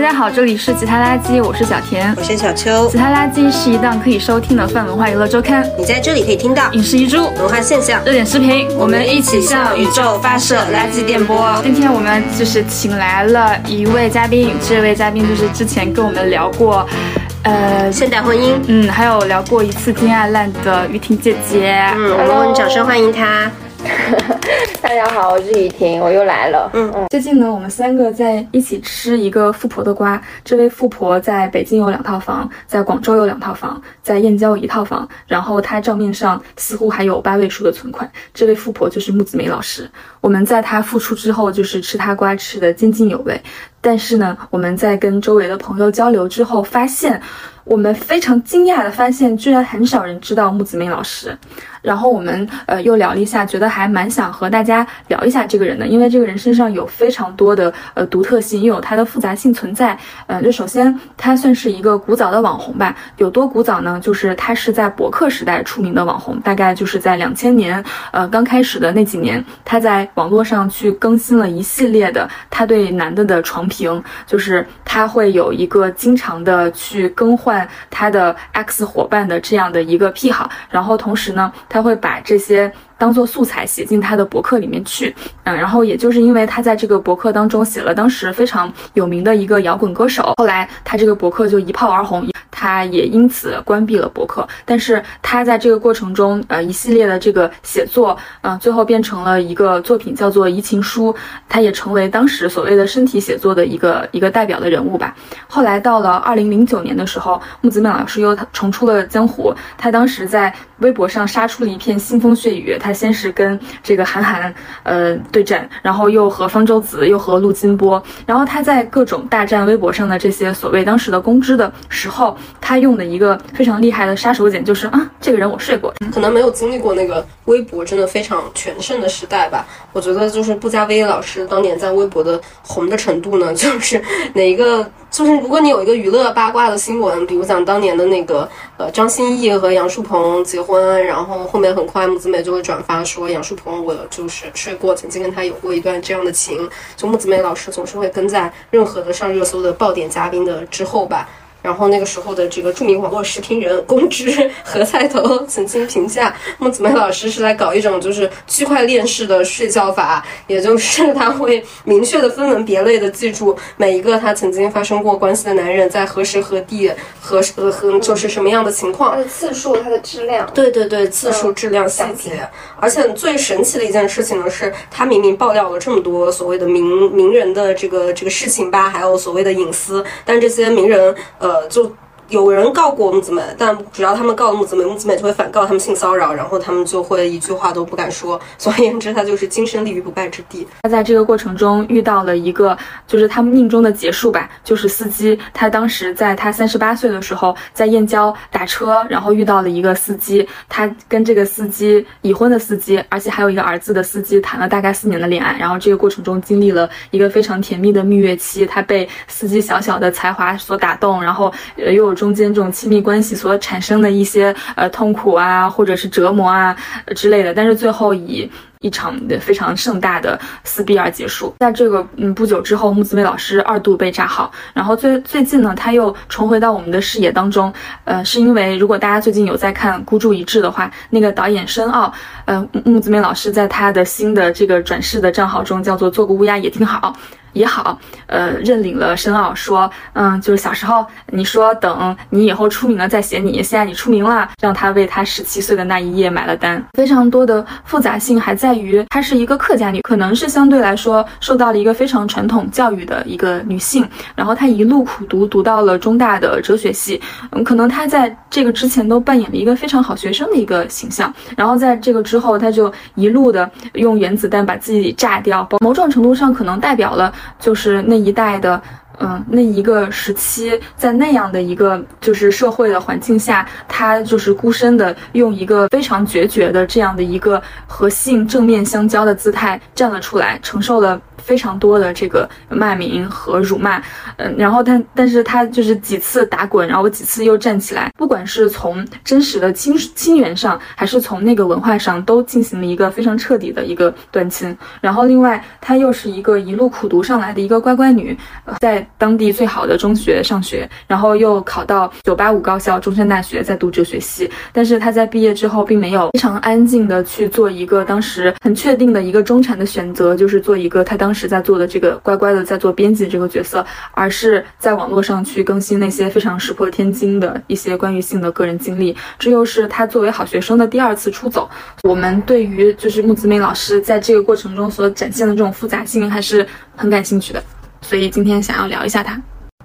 大家好，这里是吉他垃圾，我是小田，我是小秋。吉他垃圾是一档可以收听的泛文化娱乐周刊，你在这里可以听到。影视遗珠、文化现象、热点视频，我们一起向宇宙发射垃圾电波。今天我们就是请来了一位嘉宾，这位嘉宾就是之前跟我们聊过，呃，现代婚姻，嗯，还有聊过一次金爱烂的于婷姐姐，嗯，我们掌声欢迎她。大家好，我是雨婷，我又来了。嗯嗯，最近呢，我们三个在一起吃一个富婆的瓜。这位富婆在北京有两套房，在广州有两套房，在燕郊有一套房。然后她账面上似乎还有八位数的存款。这位富婆就是木子梅老师。我们在她复出之后，就是吃她瓜吃的津津有味。但是呢，我们在跟周围的朋友交流之后，发现我们非常惊讶的发现，居然很少人知道木子梅老师。然后我们呃又聊了一下，觉得还蛮想和大家聊一下这个人的，因为这个人身上有非常多的呃独特性，又有他的复杂性存在。嗯，就首先他算是一个古早的网红吧，有多古早呢？就是他是在博客时代出名的网红，大概就是在两千年呃刚开始的那几年，他在网络上去更新了一系列的他对男的的床评，就是他会有一个经常的去更换他的 X 伙伴的这样的一个癖好，然后同时呢。他会把这些当做素材写进他的博客里面去，嗯，然后也就是因为他在这个博客当中写了当时非常有名的一个摇滚歌手，后来他这个博客就一炮而红。他也因此关闭了博客，但是他在这个过程中，呃，一系列的这个写作，嗯，最后变成了一个作品，叫做《移情书》，他也成为当时所谓的身体写作的一个一个代表的人物吧。后来到了二零零九年的时候，木子美老师又重出了江湖，他当时在微博上杀出了一片腥风血雨。他先是跟这个韩寒，呃，对战，然后又和方舟子，又和陆金波，然后他在各种大战微博上的这些所谓当时的公知的时候。他用的一个非常厉害的杀手锏就是啊，这个人我睡过，可能没有经历过那个微博真的非常全盛的时代吧。我觉得就是布加威老师当年在微博的红的程度呢，就是哪一个，就是如果你有一个娱乐八卦的新闻，比如讲当年的那个呃张歆艺和杨树鹏结婚，然后后面很快木子美就会转发说杨树鹏我就是睡过，曾经跟他有过一段这样的情。就木子美老师总是会跟在任何的上热搜的爆点嘉宾的之后吧。然后那个时候的这个著名网络视频人公知何菜头曾经评价孟子梅老师是在搞一种就是区块链式的睡觉法，也就是他会明确的分门别类的记住每一个他曾经发生过关系的男人在何时何地何呃和就是什么样的情况，他的次数，他的质量，对对对，次数、质量、细节。而且最神奇的一件事情呢，是他明明爆料了这么多所谓的名名人的这个这个事情吧，还有所谓的隐私，但这些名人呃。呃就有人告过木子美，但只要他们告了木子美，木子美就会反告他们性骚扰，然后他们就会一句话都不敢说。总而言之，他就是金身立于不败之地。他在这个过程中遇到了一个，就是他命中的结束吧，就是司机。他当时在他三十八岁的时候，在燕郊打车，然后遇到了一个司机。他跟这个司机已婚的司机，而且还有一个儿子的司机谈了大概四年的恋爱。然后这个过程中经历了一个非常甜蜜的蜜月期。他被司机小小的才华所打动，然后又。中间这种亲密关系所产生的一些呃痛苦啊，或者是折磨啊之类的，但是最后以一场非常盛大的撕逼而结束。在这个嗯不久之后，木子美老师二度被炸号，然后最最近呢，他又重回到我们的视野当中。呃，是因为如果大家最近有在看《孤注一掷》的话，那个导演申奥，呃木子美老师在他的新的这个转世的账号中叫做做个乌鸦也挺好。也好，呃，认领了申奥，说，嗯，就是小时候你说等你以后出名了再写你，现在你出名了，让他为他十七岁的那一夜买了单。非常多的复杂性还在于，她是一个客家女，可能是相对来说受到了一个非常传统教育的一个女性，然后她一路苦读，读到了中大的哲学系，嗯，可能她在这个之前都扮演了一个非常好学生的一个形象，然后在这个之后，她就一路的用原子弹把自己炸掉，某种程度上可能代表了。就是那一代的，嗯，那一个时期，在那样的一个就是社会的环境下，他就是孤身的，用一个非常决绝的这样的一个和性正面相交的姿态站了出来，承受了非常多的这个骂名和辱骂，嗯，然后但但是他就是几次打滚，然后几次又站起来，不管是从真实的亲亲缘上，还是从那个文化上，都进行了一个非常彻底的一个断亲。然后另外，她又是一个一路苦读上来的一个乖乖女，在当地最好的中学上学，然后又考到九八五高校中山大学，在读哲学系。但是她在毕业之后，并没有非常安静的去做一个当时很确定的一个中产的选择，就是做一个她当时在做的这个乖乖的在做编辑这个角色，而是在网络上去更新那些非常石破天惊的一些关于性的个人经历。这又是他作为好学生的第二次出走。我们对于就是木子美老师在这个过程中所展现的这种复杂性还是很感兴趣的，所以今天想要聊一下他。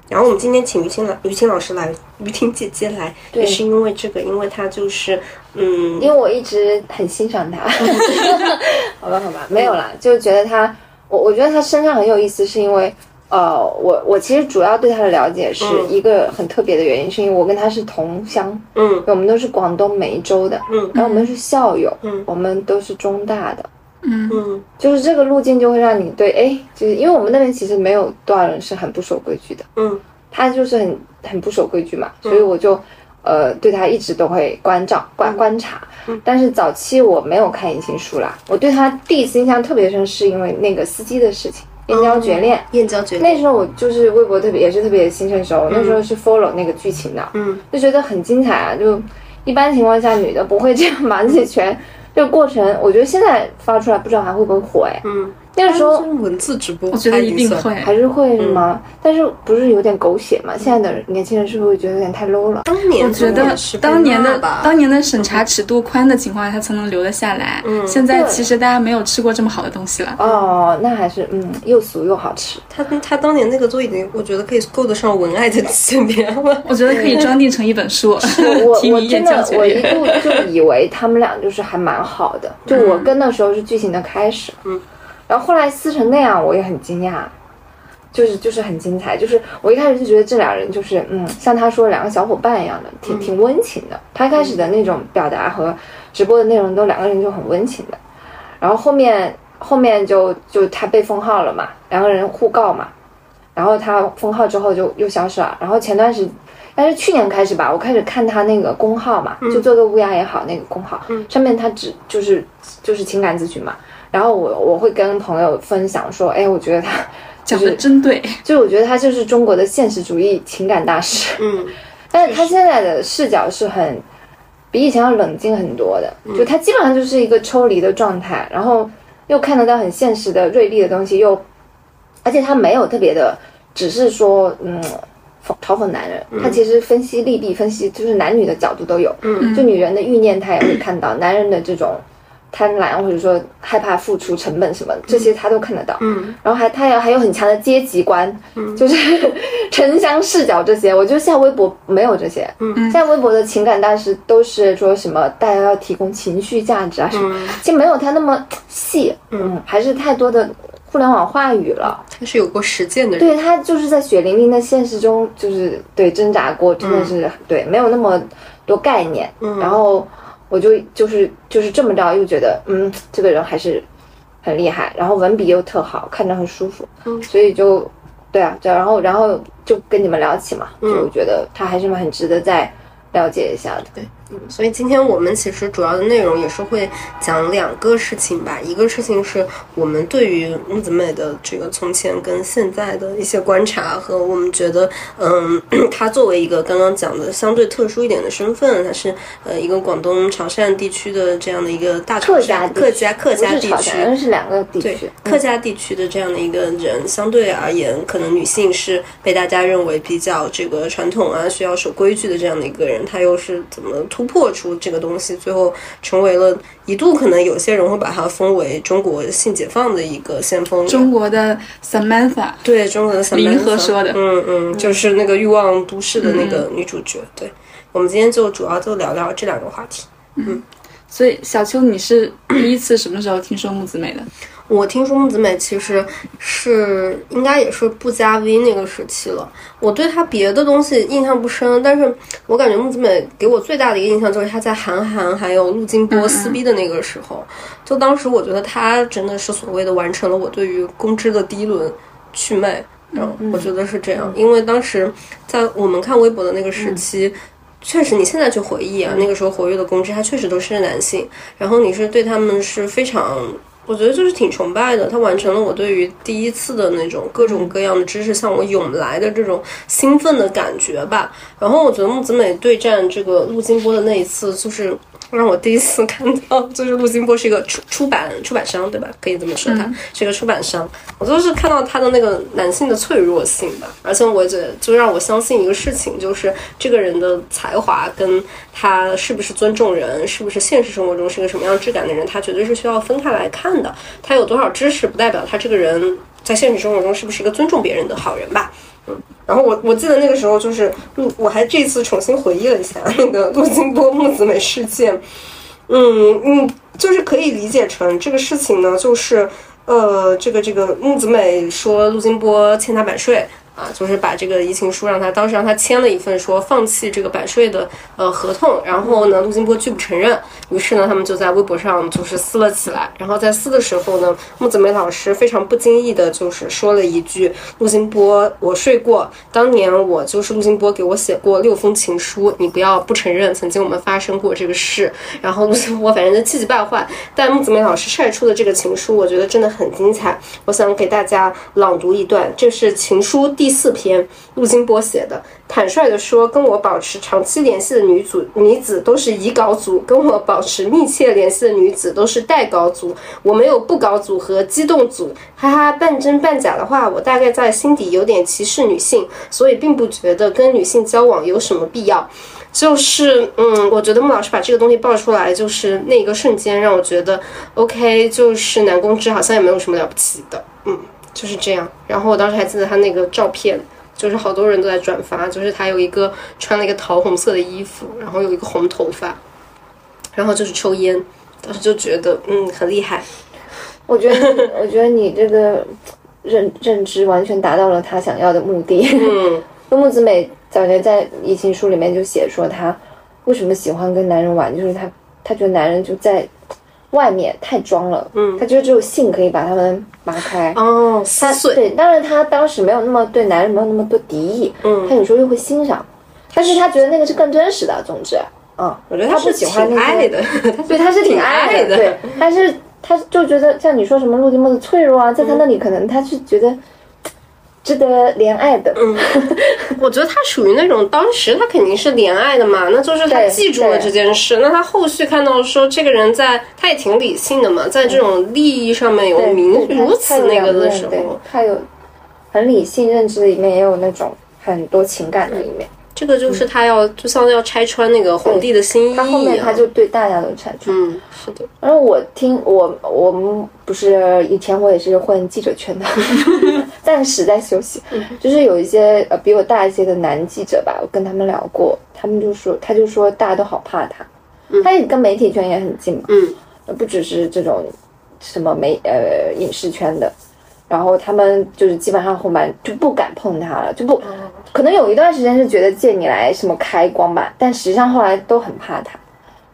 然后我们今天请于青老于青老师来，于婷姐姐来，对也是因为这个，因为她就是，嗯，因为我一直很欣赏她，好吧，好吧，没有啦，就觉得他，我我觉得他身上很有意思，是因为，呃，我我其实主要对他的了解是嗯一个很特别的原因，是因为我跟他是同乡，嗯我们都是广东梅州的，嗯然后我们是校友，嗯我们都是中大的，嗯。就是这个路径就会让你对，哎，就是因为我们那边其实没有多少人是很不守规矩的。嗯。他就是很很不守规矩嘛，所以我就呃对他一直都会关照观观察。但是早期我没有看言情书啦，我对他第一次印象特别深，是因为那个司机的事情，燕郊绝恋。燕郊绝恋，那时候我就是微博特别也是特别新生熟，那时候是 follow 那个剧情的，嗯就觉得很精彩啊！就一般情况下女的不会这样把自己全这个过程，我觉得现在发出来不知道还会不会火哎。嗯，那个时候就是文字直播，我觉得一定会。还是会是吗？但是不是有点狗血吗？现在的年轻人是不是会觉得有点太 low 了？当年我觉得当年的，当年的审查尺度宽的情况下，他才能留得下来。嗯现在其实大家没有吃过这么好的东西了。哦，那还是嗯，又俗又好吃。他他当年那个都已经，我觉得可以够得上文爱的级别了。我觉得可以装订成一本书，我 提我真的我一。度就以为他们俩就是还蛮好的，就我跟的时候是剧情的开始，嗯，然后后来撕成那样，我也很惊讶，就是就是很精彩，就是我一开始就觉得这俩人就是嗯，像他说两个小伙伴一样的，挺挺温情的。他一开始的那种表达和直播的内容都两个人就很温情的，然后后面后面就就他被封号了嘛，两个人互告嘛，然后他封号之后就又消失了，然后前段时但是去年开始吧，我开始看他那个公号嘛，就做个乌鸦也好，那个公号、上面他只就是就是情感咨询嘛，然后我我会跟朋友分享说，哎，我觉得他 讲的真对，就我觉得他就是中国的现实主义情感大师，嗯。但是他现在的视角是很比以前要冷静很多的，就他基本上就是一个抽离的状态，然后又看得到很现实的锐利的东西，又而且他没有特别的，只是说嗯。嘲讽男人，他其实分析利弊，分析就是男女的角度都有。嗯。就女人的欲念，他也会看到；男人的这种贪婪，或者说害怕付出成本什么，这些他都看得到。嗯然后还他有还有很强的阶级观，嗯就是 城乡视角这些。我觉得现在微博没有这些，嗯现在微博的情感大师都是说什么大家要提供情绪价值啊什么，嗯，其实没有他那么细，嗯，还是太多的互联网话语了。他是有过实践的人。对他就是在血淋淋的现实中，就是对挣扎过，真的是、对没有那么多概念。嗯然后我就就是就是这么着，又觉得嗯，这个人还是很厉害，然后文笔又特好，看着很舒服，嗯所以就对啊，对，然后然后就跟你们聊起嘛，嗯就我觉得他还是很值得再了解一下的。对，嗯，所以今天我们其实主要的内容也是会讲两个事情吧。一个事情是我们对于木子美的这个从前跟现在的一些观察，和我们觉得，嗯，她作为一个刚刚讲的相对特殊一点的身份，她是呃一个广东潮汕地区的这样的一个大客家客家客家地区是两个地对区。客家地区的这样的一个人，相对而言，可能女性是被大家认为比较这个传统啊，需要守规矩的这样的一个人，她又是怎么突破出这个东西，最后成为了一度可能有些人会把它封为中国性解放的一个先锋。中国的 Samantha，对中国的 Samantha 林和说的嗯嗯，就是那个欲望都市的那个女主角。对，我们今天就主要就聊聊这两个话题。嗯所以小秋，你是第一次什么时候听说木子美的？我听说木子美其实是应该也是不加 V 那个时期了。我对她别的东西印象不深，但是我感觉木子美给我最大的一个印象就是她在韩寒还有陆金波撕逼的那个时候，就当时我觉得她真的是所谓的完成了我对于公知的第一轮祛魅。嗯，我觉得是这样，因为当时在我们看微博的那个时期，确实你现在去回忆啊，那个时候活跃的公知，他确实都是男性，然后你是对他们是非常。我觉得就是挺崇拜的，他完成了我对于第一次的那种各种各样的知识向我涌来的这种兴奋的感觉吧。然后我觉得木子美对战这个陆金波的那一次，就是让我第一次看到，就是陆金波是一个出出版出版商，对吧？可以这么说，他是一个出版商。我就是看到他的那个男性的脆弱性吧，而且我觉得就让我相信一个事情，就是这个人的才华跟他是不是尊重人，是不是现实生活中是个什么样质感的人，他绝对是需要分开来看。的，他有多少知识，不代表他这个人在现实生活中是不是一个尊重别人的好人吧？嗯，然后我我记得那个时候就是陆，我还这次重新回忆了一下那个陆金波木子美事件，嗯嗯，就是可以理解成这个事情呢，就是呃，这个这个木子美说陆金波欠她版税。啊，就是把这个移情书让他当时让他签了一份，说放弃这个版税的呃合同。然后呢，陆金波拒不承认。于是呢，他们就在微博上就是撕了起来。然后在撕的时候呢，木子梅老师非常不经意的就是说了一句：“陆金波，我睡过，当年我就是陆金波给我写过六封情书，你不要不承认曾经我们发生过这个事。”然后陆金波反正就气急败坏。但木子梅老师晒出的这个情书，我觉得真的很精彩。我想给大家朗读一段，这是情书。第第四篇，陆金波写的，坦率地说，跟我保持长期联系的女主女子都是乙稿组，跟我保持密切联系的女子都是代稿组，我没有不稿组和机动组，哈哈，半真半假的话，我大概在心底有点歧视女性，所以并不觉得跟女性交往有什么必要。就是，嗯，我觉得穆老师把这个东西爆出来，就是那一个瞬间让我觉得，OK，就是男公知好像也没有什么了不起的，嗯。就是这样，然后我当时还记得他那个照片，就是好多人都在转发，就是他有一个穿了一个桃红色的衣服，然后有一个红头发，然后就是抽烟，当时就觉得嗯很厉害。我觉得，我觉得你这个认认知完全达到了他想要的目的。嗯，木子美早年在移情书里面就写说，他为什么喜欢跟男人玩，就是他他觉得男人就在。外面太装了，嗯，他觉得只有性可以把他们拔开。哦，他对，当然他当时没有那么对男人没有那么多敌意，嗯，他有时候又会欣赏，但是他觉得那个是更真实的。总之，嗯，我觉得他不喜欢那爱的，对，他是挺爱的，对，但是他就觉得像你说什么陆地梦的脆弱啊，在他那里可能他是觉得。值得怜爱的，嗯，我觉得他属于那种当时他肯定是怜爱的嘛，那就是他记住了这件事，那他后续看到说这个人在，他也挺理性的嘛，在这种利益上面有明如此那个的时候，他有很理性认知里面也有那种很多情感的一面。这个就是他要，就像要拆穿那个皇帝的心意他后面他就对大家都拆穿。嗯，是的。然后我听我我们不是以前我也是混记者圈的，暂时在休息。就是有一些呃比我大一些的男记者吧，我跟他们聊过，他们就说他就说大家都好怕他，他也跟媒体圈也很近嘛。嗯，不只是这种什么媒呃影视圈的。然后他们就是基本上后面就不敢碰他了，就不可能有一段时间是觉得借你来什么开光吧，但实际上后来都很怕他，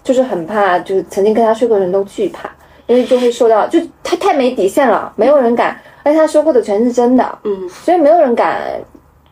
就是很怕，就是曾经跟他睡过的人都惧怕，因为就会受到，就他太没底线了，没有人敢，而且他说过的全是真的，嗯，所以没有人敢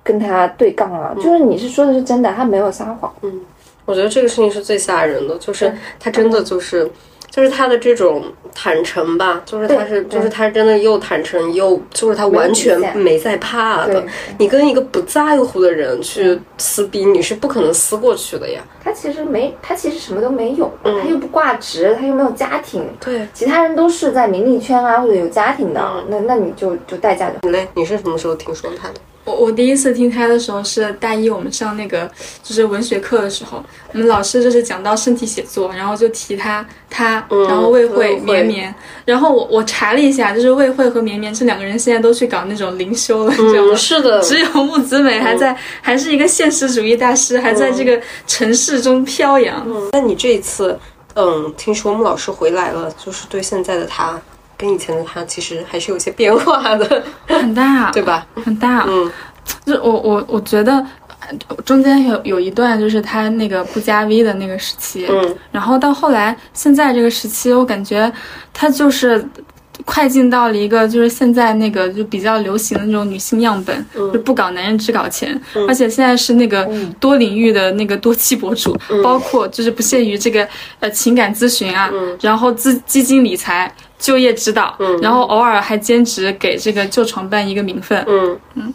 跟他对杠啊，就是你是说的是真的，他没有撒谎，嗯，我觉得这个事情是最吓人的，就是他真的就是。就是他的这种坦诚吧，就是他是，就是他真的又坦诚又，就是他完全没在怕的。你跟一个不在乎的人去撕逼，你是不可能撕过去的呀。他其实没，他其实什么都没有，他又不挂职，他又没有家庭。对，其他人都是在名利圈啊或者有家庭的，那那你就就代价就。你嘞？你是什么时候听说他的？我我第一次听他的时候是大一，我们上那个就是文学课的时候，我们老师就是讲到身体写作，然后就提他他，然后魏慧绵绵，然后我我查了一下，就是魏慧和绵绵这两个人现在都去搞那种灵修了，你知道吗？是的，只有木子美还在，还是一个现实主义大师，还在这个城市中飘扬。那你这一次，嗯，听说穆老师回来了，就是对现在的他跟以前的他其实还是有些变化的，很大，对吧？很大，嗯，就我我我觉得。中间有有一段就是他那个不加 V 的那个时期，嗯，然后到后来现在这个时期，我感觉他就是快进到了一个就是现在那个就比较流行的那种女性样本，就不搞男人只搞钱，而且现在是那个多领域的那个多期博主，包括就是不屑于这个呃情感咨询啊，然后资基金理财、就业指导，嗯然后偶尔还兼职给这个旧床办一个名分，嗯嗯。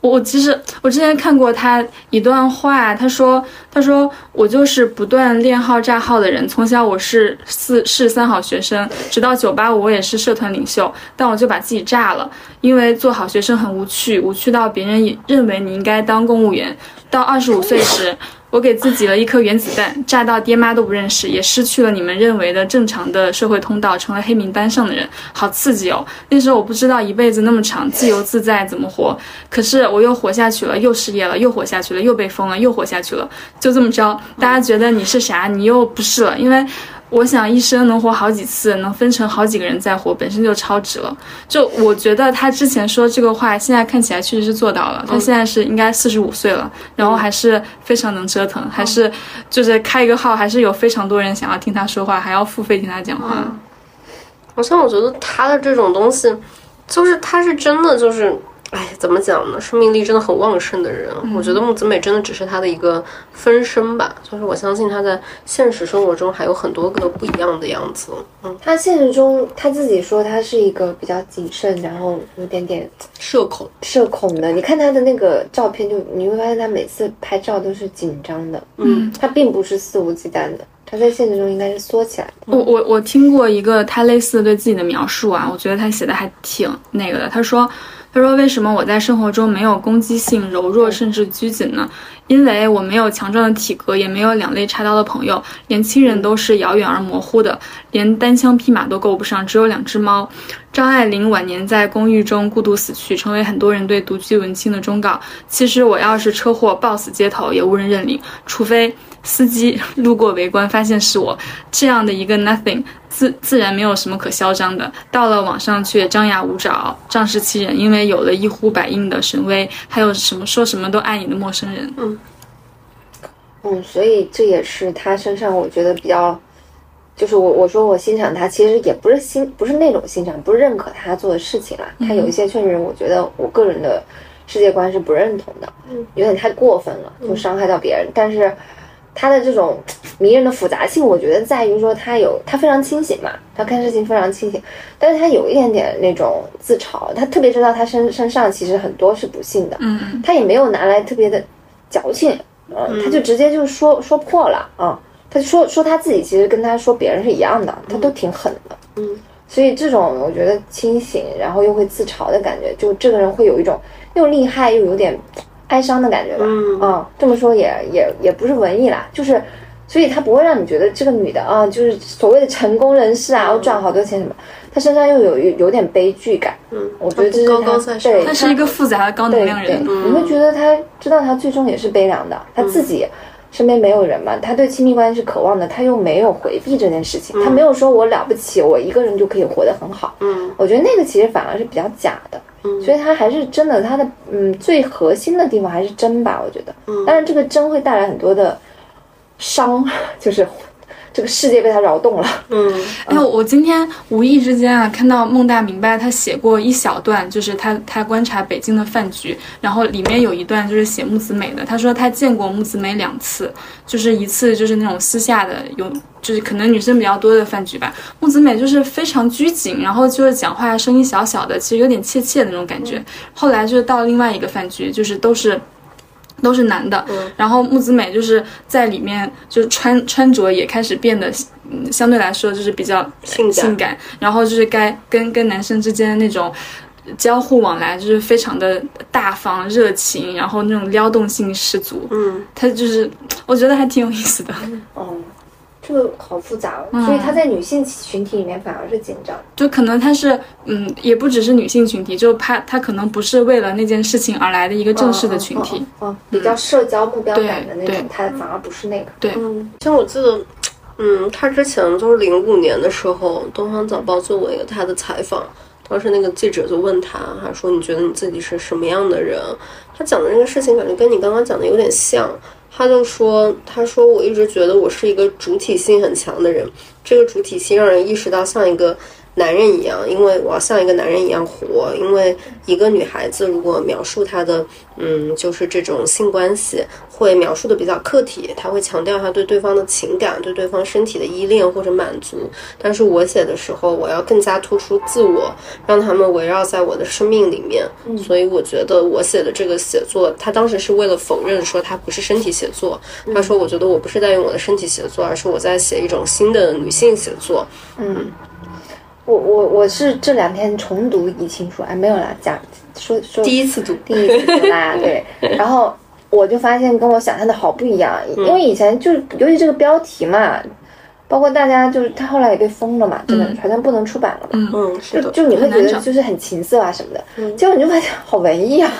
我其实我之前看过他一段话，他说：“他说我就是不断练号炸号的人，从小我是四是三好学生，直到九八五我也是社团领袖，但我就把自己炸了，因为做好学生很无趣，无趣到别人也认为你应该当公务员。到二十五岁时。” 我给自己了一颗原子弹，炸到爹妈都不认识，也失去了你们认为的正常的社会通道，成了黑名单上的人，好刺激哦！那时候我不知道一辈子那么长，自由自在怎么活，可是我又活下去了，又失业了，又活下去了，又被封了，又活下去了，就这么着。大家觉得你是啥？你又不是了，因为。我想一生能活好几次，能分成好几个人在活，本身就超值了。就我觉得他之前说这个话，现在看起来确实是做到了。他现在是应该四十五岁了，然后还是非常能折腾，还是就是开一个号，还是有非常多人想要听他说话，还要付费听他讲话。好像我觉得他的这种东西，就是他是真的就是。哎，怎么讲呢？生命力真的很旺盛的人，我觉得木子美真的只是他的一个分身吧。就是我相信他在现实生活中还有很多个不一样的样子。嗯，他现实中他自己说他是一个比较谨慎，然后有点点社恐，社恐的。你看他的那个照片，就你会发现他每次拍照都是紧张的。嗯，他并不是肆无忌惮的，他在现实中应该是缩起来的。我我我听过一个他类似对自己的描述啊，我觉得他写的还挺那个的。他说。他说：“为什么我在生活中没有攻击性、柔弱甚至拘谨呢？因为我没有强壮的体格，也没有两肋插刀的朋友，连亲人都是遥远而模糊的，连单枪匹马都够不上，只有两只猫。”张爱玲晚年在公寓中孤独死去，成为很多人对独居文青的忠告。其实我要是车祸暴死街头，也无人认领，除非司机路过围观发现是我这样的一个 nothing。自自然没有什么可嚣张的，到了网上却张牙舞爪、仗势欺人，因为有了一呼百应的神威，还有什么说什么都爱你的陌生人。嗯，嗯，所以这也是他身上我觉得比较，就是我我说我欣赏他，其实也不是欣不是那种欣赏，不是认可他做的事情啦。他有一些确实，我觉得我个人的世界观是不认同的，嗯，有点太过分了，就伤害到别人。但是。他的这种迷人的复杂性，我觉得在于说他有他非常清醒嘛，他看事情非常清醒，但是他有一点点那种自嘲，他特别知道他身身上其实很多是不幸的，嗯，他也没有拿来特别的矫情，嗯，他就直接就说说破了啊，他说说他自己其实跟他说别人是一样的，他都挺狠的，嗯，所以这种我觉得清醒，然后又会自嘲的感觉，就这个人会有一种又厉害又有点。哀伤的感觉吧，嗯，这么说也也也不是文艺啦，就是，所以他不会让你觉得这个女的啊，就是所谓的成功人士啊，我赚好多钱什么，她身上又有有点悲剧感，嗯，我觉得这是她，对，他是一个复杂的高能量人，你会觉得他知道他最终也是悲凉的，他自己身边没有人嘛，他对亲密关系是渴望的，他又没有回避这件事情，他没有说我了不起，我一个人就可以活得很好，嗯，我觉得那个其实反而是比较假的。所以他还是真的，他的嗯最核心的地方还是真吧，我觉得。嗯。但是这个真会带来很多的伤，就是这个世界被他扰动了。嗯。哎，我今天无意之间啊，看到孟大明白他写过一小段，就是他他观察北京的饭局，然后里面有一段就是写木子美的，他说他见过木子美两次，就是一次就是那种私下的有。就是可能女生比较多的饭局吧，木子美就是非常拘谨，然后就是讲话声音小小的，其实有点怯怯的那种感觉。后来就是到另外一个饭局，就是都是都是男的，然后木子美就是在里面就是穿穿着也开始变得，嗯，相对来说就是比较性感，然后就是该跟跟男生之间的那种交互往来就是非常的大方热情，然后那种撩动性十足。嗯，他就是我觉得还挺有意思的。哦。这个好复杂哦，所以他在女性群体里面反而是紧张，就可能他是，嗯，也不只是女性群体，就怕他可能不是为了那件事情而来的一个正式的群体，哦，比较社交目标感的那种，他反而不是那个。对，嗯，像我记得，嗯，他之前就是零五年的时候，《东方早报》做过一个他的采访，当时那个记者就问他，他说：“你觉得你自己是什么样的人？”他讲的那个事情感觉跟你刚刚讲的有点像。他就说：“他说我一直觉得我是一个主体性很强的人，这个主体性让人意识到像一个。”男人一样，因为我要像一个男人一样活。因为一个女孩子如果描述她的，嗯，就是这种性关系，会描述的比较客体，她会强调她对对方的情感、对对方身体的依恋或者满足。但是我写的时候，我要更加突出自我，让他们围绕在我的生命里面。所以我觉得我写的这个写作，他当时是为了否认说他不是身体写作。他说：“我觉得我不是在用我的身体写作，而是我在写一种新的女性写作。”嗯。我我我是这两天重读《移情书》，哎，没有啦，讲说说第一次读，第一次读啦，对。然后我就发现跟我想象的好不一样，因为以前就是由于这个标题嘛，包括大家就是他后来也被封了嘛，真的好像不能出版了嘛，嗯，是就就你会觉得就是很情色啊什么的，结果你就发现好文艺啊，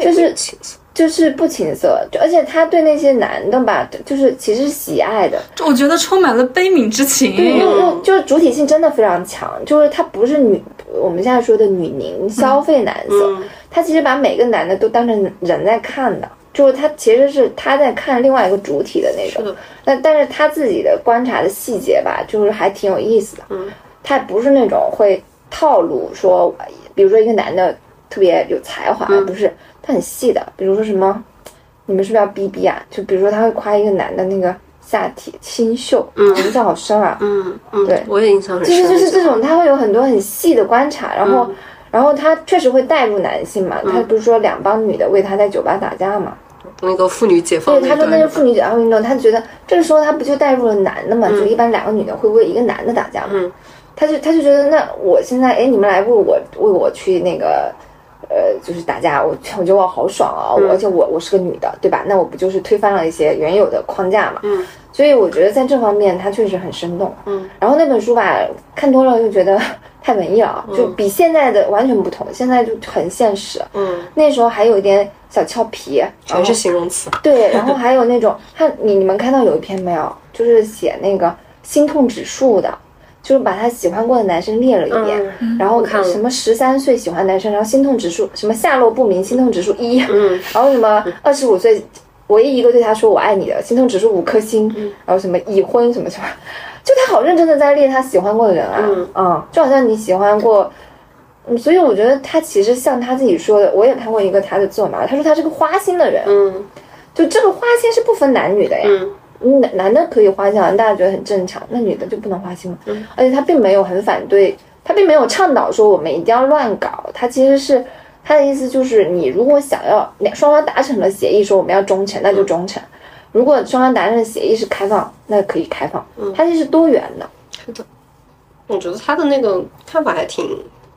就是情色。就是不情色，而且他对那些男的吧，就是其实是喜爱的。我觉得充满了悲悯之情。对，又又就是主体性真的非常强，就是他不是女，我们现在说的女凝消费男色，他其实把每个男的都当成人在看的，就是他其实是他在看另外一个主体的那种。那但是他自己的观察的细节吧，就是还挺有意思的。嗯，他不是那种会套路说，比如说一个男的特别有才华，不是。他很细的，比如说什么，你们是不是要逼逼啊？就比如说他会夸一个男的那个下体清秀，嗯印象好深啊。嗯嗯，对，我也印象很深。其实就是这种，他会有很多很细的观察，然后，然后他确实会带入男性嘛。他不是说两帮女的为他在酒吧打架嘛？那个妇女解放。对，他说那是妇女解放运动，他觉得这个时候他不就带入了男的嘛？就一般两个女的会为一个男的打架嘛？他就他就觉得那我现在哎，你们来为我为我去那个。呃，就是打架，我我觉得我好爽啊！而且我我是个女的，对吧？那我不就是推翻了一些原有的框架嘛？嗯，所以我觉得在这方面它确实很生动。嗯，然后那本书吧，看多了又觉得 太文艺了，就比现在的完全不同。现在就很现实。嗯，那时候还有一点小俏皮，全是形容词。对，然后还有那种，他你你们看到有一篇没有？就是写那个心痛指数的。就是把他喜欢过的男生列了一遍，然后什么十三岁喜欢男生，然后心痛指数什么下落不明，心痛指数一，然后什么二十五岁唯一一个对他说我爱你的，心痛指数五颗星，然后什么已婚什么什么，就他好认真的在列他喜欢过的人啊，嗯，就好像你喜欢过，嗯，所以我觉得他其实像他自己说的，我也看过一个他的自我嘛，他说他是个花心的人，嗯，就这个花心是不分男女的呀。男男的可以花心，大家觉得很正常。那女的就不能花心吗？嗯，而且他并没有很反对，他并没有倡导说我们一定要乱搞。他其实是他的意思就是，你如果想要两双方达成了协议，说我们要忠诚，那就忠诚；如果双方达成的协议是开放，那可以开放。嗯，他其实多元的。是的，我觉得他的那个看法还挺。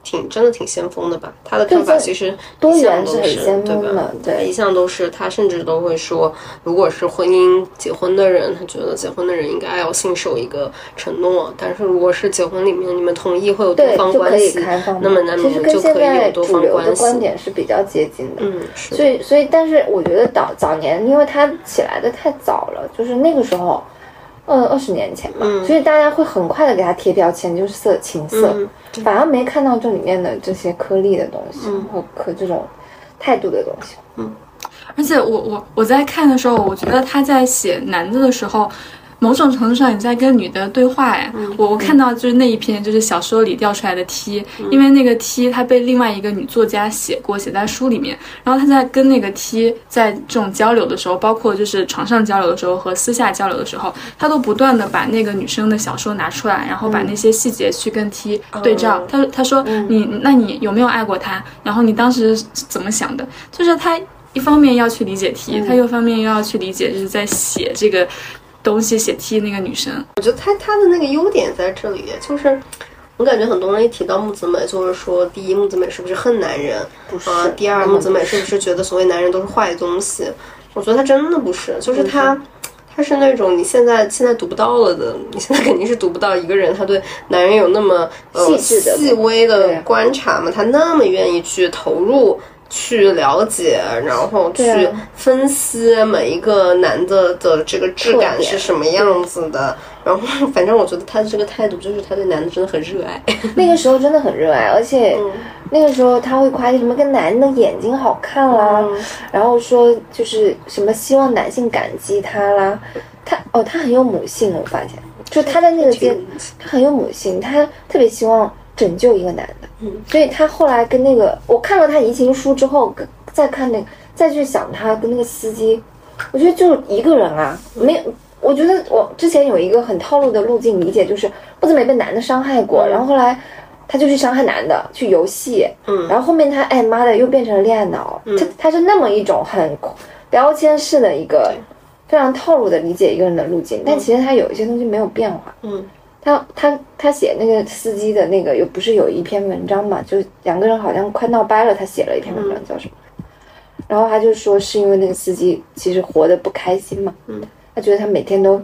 挺真的挺先锋的吧？他的看法其实多元是很先锋的，对，一向都是他，甚至都会说，如果是婚姻结婚的人，他觉得结婚的人应该要信守一个承诺。但是如果是结婚里面你们同意会有多方关系，那么男女就可以有多方关系。的观点是比较接近的，嗯，所以所以，但是我觉得早早年，因为他起来的太早了，就是那个时候。呃，二十年前吧，所以大家会很快的给他贴标签，就是色情色，反而没看到这里面的这些颗粒的东西和和这种态度的东西。嗯，而且我我我在看的时候，我觉得他在写男的的时候。某种程度上，你在跟女的对话哎，我我看到就是那一篇，就是小说里掉出来的 T，因为那个 T 他被另外一个女作家写过，写在书里面。然后他在跟那个 T 在这种交流的时候，包括就是床上交流的时候和私下交流的时候，他都不断的把那个女生的小说拿出来，然后把那些细节去跟 T 对照。他他说你那你有没有爱过他？然后你当时怎么想的？就是他一方面要去理解 T，他又方面又要去理解就是在写这个。东西写 T 那个女生，我觉得她她的那个优点在这里，就是我感觉很多人一提到木子美，就是说第一木子美是不是恨男人？不是。第二木子美是不是觉得所谓男人都是坏东西？我觉得她真的不是，就是她，她是那种你现在现在读不到了的，你现在肯定是读不到一个人他对男人有那么细致的、细微的观察嘛，他那么愿意去投入。去了解，然后去分析每一个男的的这个质感是什么样子的。然后，反正我觉得他的这个态度，就是他对男的真的很热爱。那个时候真的很热爱，而且嗯那个时候他会夸什么跟男的眼睛好看啦，嗯然后说就是什么希望男性感激他啦。他哦，他很有母性，我发现，就他在那个阶，他很有母性，他特别希望拯救一个男的。嗯，所以他后来跟那个，我看了他移情书之后，跟再看那个，再去想他跟那个司机，我觉得就一个人啊，没有。我觉得我之前有一个很套路的路径理解，就是不怎么也被男的伤害过，然后后来他就去伤害男的，去游戏，嗯。然后后面他哎妈的又变成了恋爱脑，他他是那么一种很标签式的一个非常套路的理解一个人的路径，但其实他有一些东西没有变化，嗯他他他写那个司机的那个又不是有一篇文章嘛，就两个人好像快闹掰了，他写了一篇文章叫什么？然后他就说是因为那个司机其实活得不开心嘛，嗯，他觉得他每天都，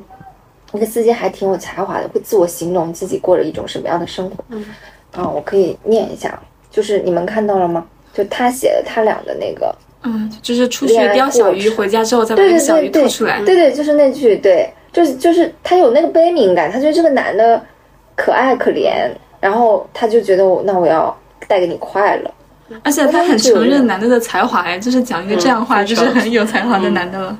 那个司机还挺有才华的，会自我形容自己过了一种什么样的生活，嗯，啊，我可以念一下，就是你们看到了吗？就他写的他俩的那个，嗯，就是出去钓小鱼，回家之后再把小鱼吐出来。对对，就是那句，对，就是就是他有那个悲悯感，他觉得这个男的可爱可怜，然后他就觉得我那我要带给你快乐，而且他很承认男的的才华，哎，就是讲一个这样话，嗯就是很有才华的男的了。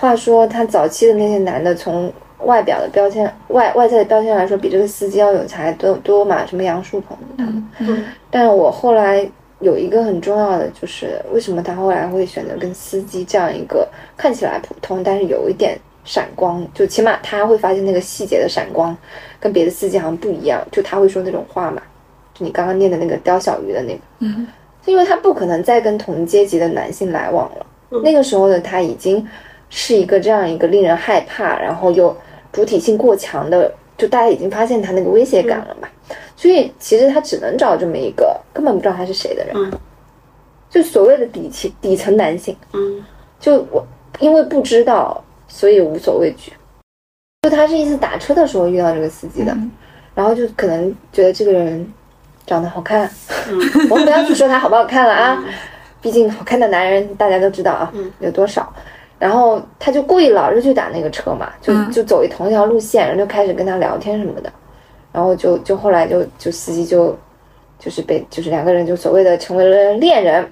话说他早期的那些男的，从外表的标签、外外在的标签来说，比这个司机要有才多多嘛，什么杨树鹏他们。嗯但我后来有一个很重要的，就是为什么他后来会选择跟司机这样一个看起来普通，但是有一点闪光，就起码他会发现那个细节的闪光，跟别的司机好像不一样。就他会说那种话嘛，就你刚刚念的那个雕小鱼的那个，嗯，因为他不可能再跟同阶级的男性来往了。那个时候的他已经是一个这样一个令人害怕，然后又主体性过强的，就大家已经发现他那个威胁感了嘛。所以其实他只能找这么一个根本不知道他是谁的人，嗯就所谓的底层底层男性。嗯就我因为不知道，所以无所畏惧。就他是一次打车的时候遇到这个司机的，嗯。然后就可能觉得这个人长得好看，嗯。我们不要去说他好不好看了啊，毕竟好看的男人大家都知道啊，嗯。有多少。然后他就故意老是去打那个车嘛，就嗯。就走一同一条路线，然后就开始跟他聊天什么的，然后就就后来就就司机就就是被就是两个人就所谓的成为了恋人，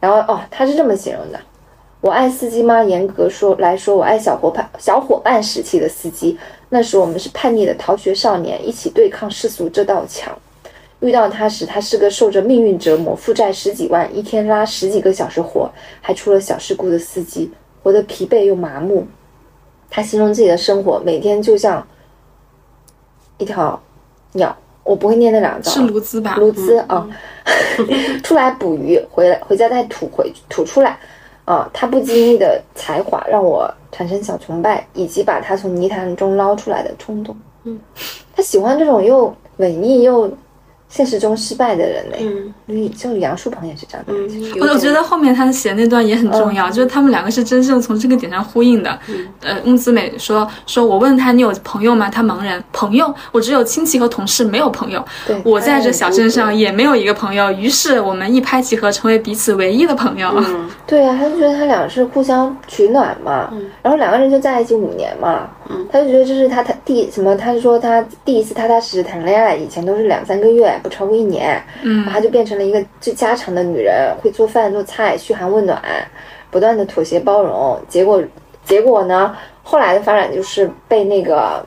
然后哦他是这么形容的，我爱司机吗？严格说来说，我爱小伙伴小伙伴时期的司机，那时我们是叛逆的逃学少年，一起对抗世俗这道墙。遇到他时，他是个受着命运折磨、负债十几万、一天拉十几个小时活，还出了小事故的司机，活得疲惫又麻木。他形容自己的生活，每天就像一条鸟，我不会念那两个字啊，是卢兹吧？鸬鹚啊，出来捕鱼，回来回家再吐回吐出来，啊，他不经意的才华让我产生小崇拜，以及把他从泥潭中捞出来的冲动。嗯，他喜欢这种又文艺又现实中失败的人嘞。嗯嗯，就杨树鹏也是这样的人。嗯，我我觉得后面他写那段也很重要，就是他们两个是真正从这个点上呼应的。呃，翁子美说说，我问他你有朋友吗？他茫然，朋友，我只有亲戚和同事，没有朋友。对，我在这小镇上他也没有一个朋友，于是我们一拍即合，成为彼此唯一的朋友。嗯 对啊，他就觉得他俩是互相取暖嘛，然后两个人就在一起五年嘛，嗯他就觉得这是他他第什么？他说他第一次踏踏实实谈恋爱，以前都是两三个月，不超过一年，嗯他就变成了一个最家常的女人，会做饭做菜，嘘寒问暖，不断的妥协包容。结果结果呢，后来的发展就是被那个，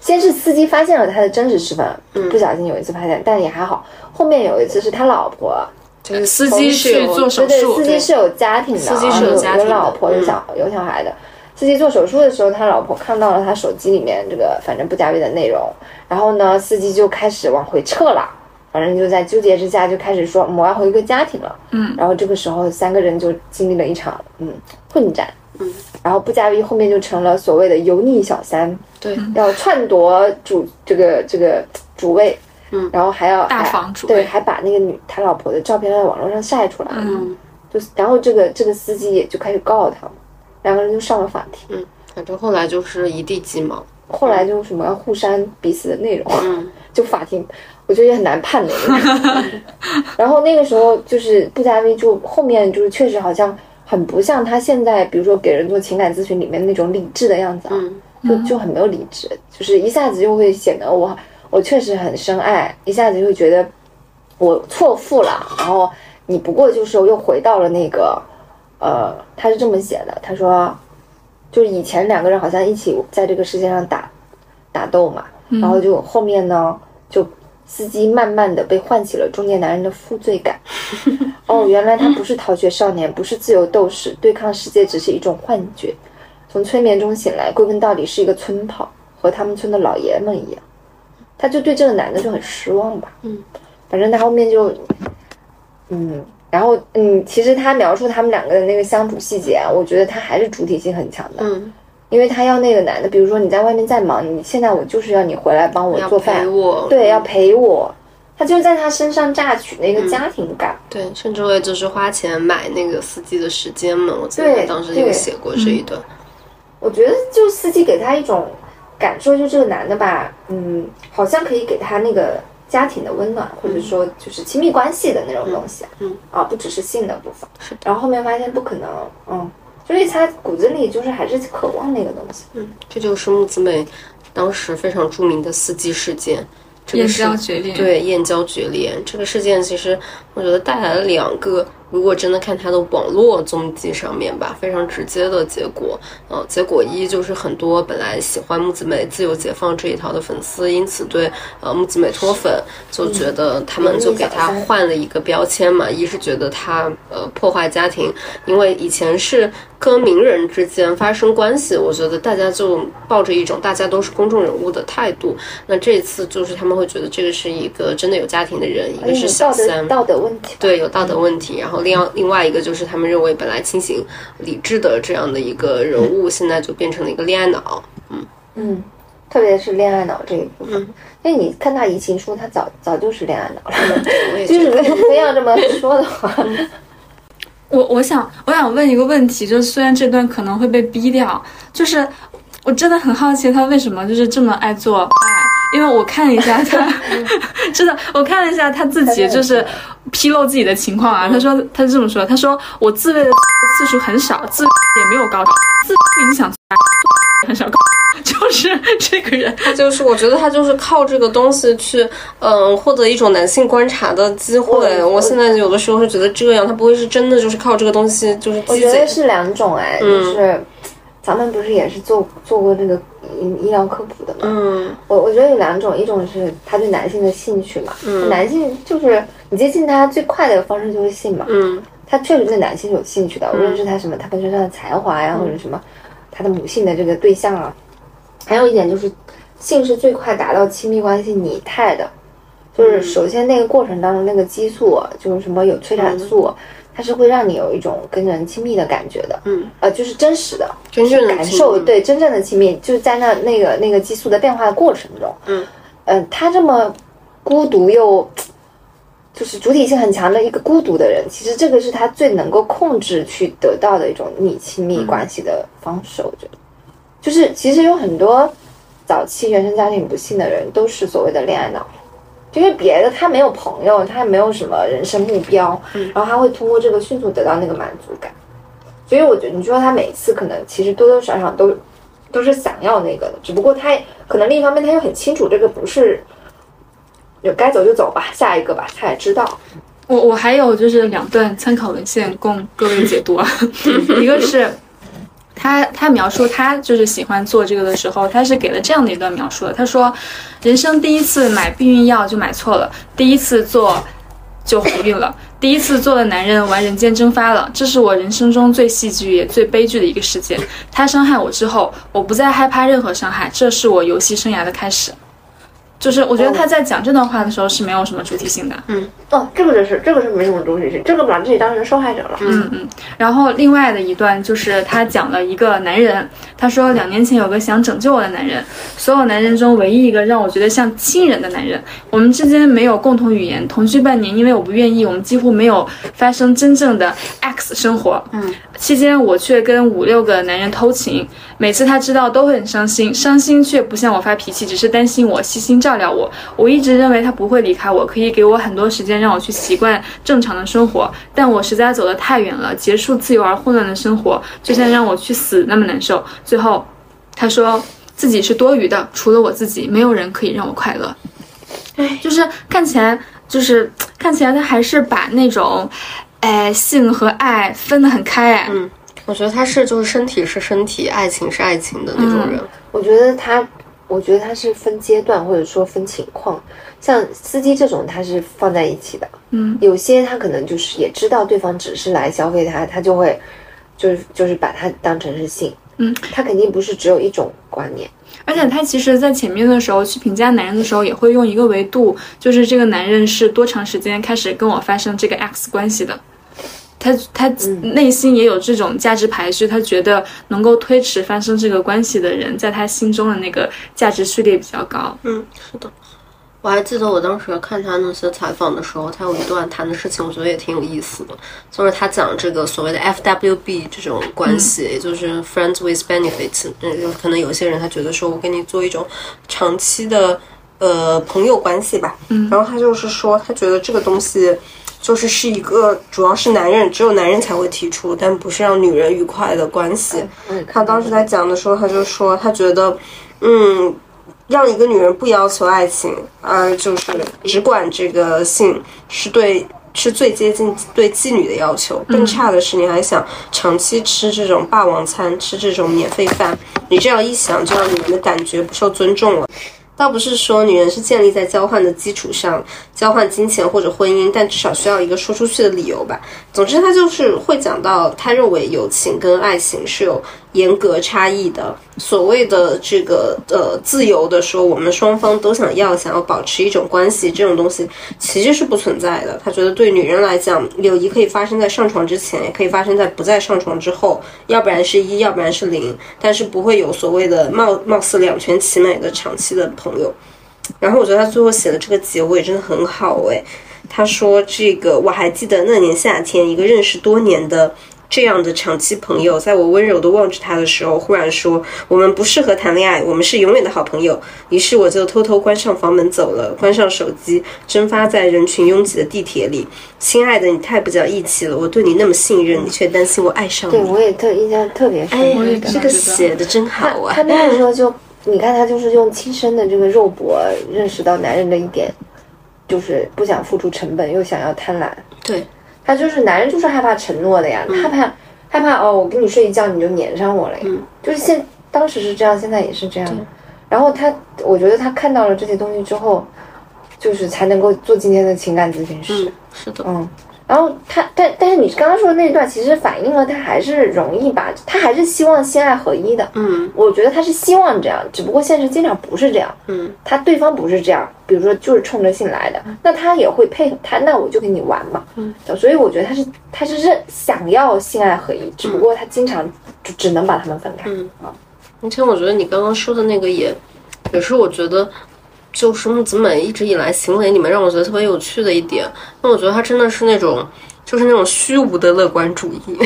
先是司机发现了他的真实身份，嗯不小心有一次发现，但也还好。后面有一次是他老婆，就是司机是做手对对，司机是有家庭的，司机是有有家庭的有老婆有小有小孩的。司机做手术的时候，他老婆看到了他手机里面这个反正不加微的内容，然后呢，司机就开始往回撤了。反正就在纠结之下，就开始说我要回归家庭了。嗯，然后这个时候三个人就经历了一场嗯混战。嗯，然后布加维后面就成了所谓的油腻小三，对，要篡夺主这个这个主位。嗯，然后还要大房主位对，还把那个女他老婆的照片在网络上晒出来。嗯就是，然后这个这个司机也就开始告他们，两个人就上了法庭。嗯，反正后来就是一地鸡毛。后来就什么要互删彼此的内容，嗯 就法庭，我觉得也很难判的。然后那个时候就是布加威，就后面就是确实好像很不像他现在，比如说给人做情感咨询里面那种理智的样子啊，嗯就就很没有理智，就是一下子就会显得我我确实很深爱，一下子就会觉得我错付了，然后你不过就是又回到了那个，呃，他是这么写的，他说，就是以前两个人好像一起在这个世界上打打斗嘛，然后就后面呢，就司机慢慢的被唤起了中年男人的负罪感。哦，原来他不是逃学少年，不是自由斗士，对抗世界只是一种幻觉。从催眠中醒来，归根到底是一个村炮，和他们村的老爷们一样。他就对这个男的就很失望吧。嗯，反正他后面就，嗯，然后嗯，其实他描述他们两个的那个相处细节啊，我觉得他还是主体性很强的。嗯，因为他要那个男的，比如说你在外面再忙，你现在我就是要你回来帮我做饭陪，我，对，要陪我。他就在他身上榨取那个家庭感。对，甚至会就是花钱买那个司机的时间嘛。我记得当时有写过这一段。我觉得就司机给他一种感受，就这个男的吧，嗯，好像可以给他那个家庭的温暖，或者说就是亲密关系的那种东西啊，嗯啊，不只是性的部分。是的然后后面发现不可能，嗯，所以他骨子里就是还是渴望那个东西。嗯，这就是木子美当时非常著名的司机事件。这个燕是郊决裂。，对燕郊决裂这个事件，其实我觉得带来了两个，如果真的看他的网络踪迹上面吧，非常直接的结果。呃，结果一就是很多本来喜欢木子美自由解放这一套的粉丝，因此对呃木子美脱粉，就觉得他们就给他换了一个标签嘛，一是觉得他呃破坏家庭，因为以前是跟名人之间发生关系，我觉得大家就抱着一种大家都是公众人物的态度。那这一次就是他们会觉得这个是一个真的有家庭的人，一个是小三，道德问题。对，有道德问题。然后另外另外一个就是他们认为本来清醒理智的这样的一个人物，现在就变成了一个恋爱脑。嗯嗯，特别是恋爱脑这一部分，嗯因为你看他移情书，他早早就是恋爱脑了。我也 觉就是得，如果非要这么说的话，我我想我想问一个问题，就是虽然这段可能会被逼掉，就是我真的很好奇他为什么就是这么爱做爱，因为我看了一下他，真的我看了一下他自己就是披露自己的情况啊，他说他是这么说，他说我自慰的次数很少，自也没有高潮，自不影响很少高，就是这个人。他就是我觉得他就是靠这个东西去，嗯，获得一种男性观察的机会。我我现在有的时候是觉得这样，他不会是真的就是靠这个东西就是。我觉得是两种哎，嗯就是咱们不是也是做做过那个医医疗科普的吗？嗯。我我觉得有两种，一种是他对男性的兴趣嘛，嗯男性就是你接近他最快的方式就是性嘛，嗯。他确实对男性有兴趣的，无论是他什么他本身上的才华呀，或者什么他的母性的这个对象啊，还有一点就是性是最快达到亲密关系拟态的，就是首先那个过程当中那个激素啊，就是什么有催产素，它是会让你有一种跟人亲密的感觉的，嗯，呃，就是真实的真正的感受，对真正的亲密，就是在那那个那个激素的变化的过程中，嗯，呃，他这么孤独又。就是主体性很强的一个孤独的人，其实这个是他最能够控制去得到的一种你亲密关系的方式。我觉得，就是其实有很多早期原生家庭不幸的人都是所谓的恋爱脑，因为别的他没有朋友，他也没有什么人生目标，然后他会通过这个迅速得到那个满足感。所以我觉得，你说他每次可能其实多多少少都都是想要那个的，只不过他可能另一方面他又很清楚这个不是。就该走就走吧，下一个吧，他也知道。我我还有就是两段参考文献供各位解读啊，一个是他他描述他就是喜欢做这个的时候，他是给了这样的一段描述的，他说人生第一次买避孕药就买错了，第一次做就怀孕了，第一次做的男人玩人间蒸发了，这是我人生中最戏剧也最悲剧的一个事件。他伤害我之后，我不再害怕任何伤害，这是我游戏生涯的开始。就是我觉得他在讲这段话的时候是没有什么主体性的，嗯，哦，这个就是这个是没什么主体性这个把自己当成受害者了。嗯嗯，然后另外的一段就是他讲了一个男人，他说两年前有个想拯救我的男人，所有男人中唯一一个让我觉得像亲人的男人。我们之间没有共同语言，同居半年，因为我不愿意，我们几乎没有发生真正的 X 生活。嗯，期间我却跟五六个男人偷情，每次他知道都会很伤心，伤心却不向我发脾气，只是担心我，细心照料我。我一直认为他不会离开我，可以给我很多时间让我去习惯正常的生活，但我实在走得太远了，结束自由而混乱的生活，就像让我去死那么难受。最后，他说自己是多余的，除了我自己，没有人可以让我快乐。哎就是看起来，就是看起来他还是把那种，哎，性和爱分得很开，哎，嗯，我觉得他是就是身体是身体，爱情是爱情的那种人。我觉得他，我觉得他是分阶段或者说分情况，像司机这种他是放在一起的，嗯，有些他可能就是也知道对方只是来消费他，他就会就是就是把他当成是性，嗯，他肯定不是只有一种观念。而且他其实，在前面的时候去评价男人的时候，也会用一个维度，就是这个男人是多长时间开始跟我发生这个 X 关系的。他他内心也有这种价值排序，他觉得能够推迟发生这个关系的人，在他心中的那个价值序列比较高。嗯，是的。我还记得我当时看他那些采访的时候，他有一段谈的事情，我觉得也挺有意思的，就是他讲这个所谓的 FWB 这种关系，也就是 Friends with Benefits。嗯，可能有些人他觉得说我跟你做一种长期的呃朋友关系吧。嗯，然后他就是说，他觉得这个东西就是是一个主要是男人只有男人才会提出，但不是让女人愉快的关系。嗯，他当时在讲的时候，他就说他觉得，嗯。让一个女人不要求爱情，而就是只管这个性，是对是最接近对妓女的要求。更差的是，你还想长期吃这种霸王餐，吃这种免费饭，你这样一想，就让女人的感觉不受尊重了。倒不是说女人是建立在交换的基础上，交换金钱或者婚姻，但至少需要一个说出去的理由吧。总之，他就是会讲到，他认为友情跟爱情是有严格差异的。所谓的这个呃自由的说，我们双方都想要，想要保持一种关系，这种东西其实是不存在的。他觉得对女人来讲，友谊可以发生在上床之前，也可以发生在不在上床之后，要不然是一，要不然是零，但是不会有所谓的貌貌似两全其美的长期的友。然后我觉得他最后写的这个结尾真的很好诶，他说这个我还记得那年夏天，一个认识多年的。这样的长期朋友，在我温柔的望着他的时候，忽然说：“我们不适合谈恋爱，我们是永远的好朋友。”于是我就偷偷关上房门走了，关上手机，蒸发在人群拥挤的地铁里。亲爱的，你太不讲义气了！我对你那么信任，你却担心我爱上你。对，我也特印象特别深。哎，这个写的真好啊！他那个时候就，你看他就是用亲身的这个肉搏认识到男人的一点，就是不想付出成本，又想要贪婪。对。他就是男人，就是害怕承诺的呀，害怕害怕哦，我跟你睡一觉你就粘上我了呀，就是现当时是这样，现在也是这样。然后他，我觉得他看到了这些东西之后，就是才能够做今天的情感咨询师。是的，嗯。然后他，但但是你刚刚说的那一段，其实反映了他还是容易把，他还是希望性爱合一的。嗯，我觉得他是希望这样，只不过现实经常不是这样。嗯，他对方不是这样，比如说就是冲着性来的，那他也会配合他，那我就跟你玩嘛。嗯，所以我觉得他是他是认想要性爱合一，只不过他经常就只能把他们分开。嗯啊，而且我觉得你刚刚说的那个也也是我觉得。就是木子美一直以来行为里面让我觉得特别有趣的一点，那我觉得他真的是那种，就是那种虚无的乐观主义。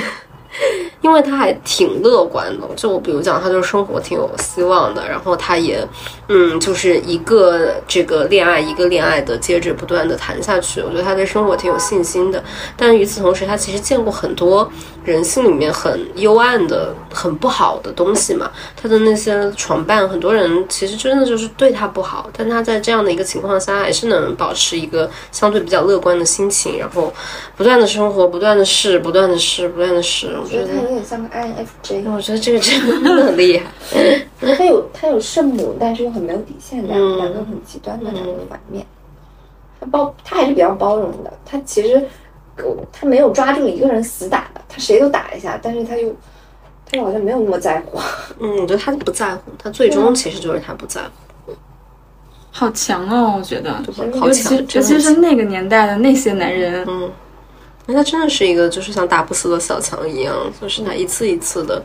因为他还挺乐观的，就比如讲，他就是生活挺有希望的，然后他也，嗯，就是一个这个恋爱一个恋爱的接着不断的谈下去，我觉得他对生活挺有信心的。但与此同时，他其实见过很多人性里面很幽暗的、很不好的东西嘛。他的那些床伴，很多人其实真的就是对他不好，但他在这样的一个情况下，还是能保持一个相对比较乐观的心情，然后不断的生活，不断的试，不断的试，不断的试。我觉得他有点像个 INFJ。我觉得这个真的很厉害。他有他有圣母，但是又很没有底线，两两个很极端的两个反面。他包他还是比较包容的。他其实他没有抓住一个人死打的，他谁都打一下，但是他又他好像没有那么在乎。嗯，我觉得他不在乎，他最终其实就是他不在乎。好强哦，我觉得，好尤其强，尤其是那个年代的那些男人，嗯，那他真的是一个，就是像打不死的小强一样，就是他一次一次的，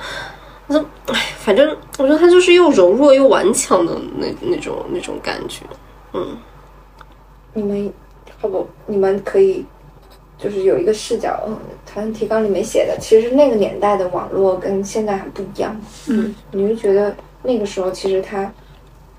那哎，反正我觉得他就是又柔弱又顽强的那那种那种感觉，嗯，你们要不你们可以就是有一个视角，嗯，好像提纲里面写的，其实那个年代的网络跟现在还不一样。嗯，你就觉得那个时候其实他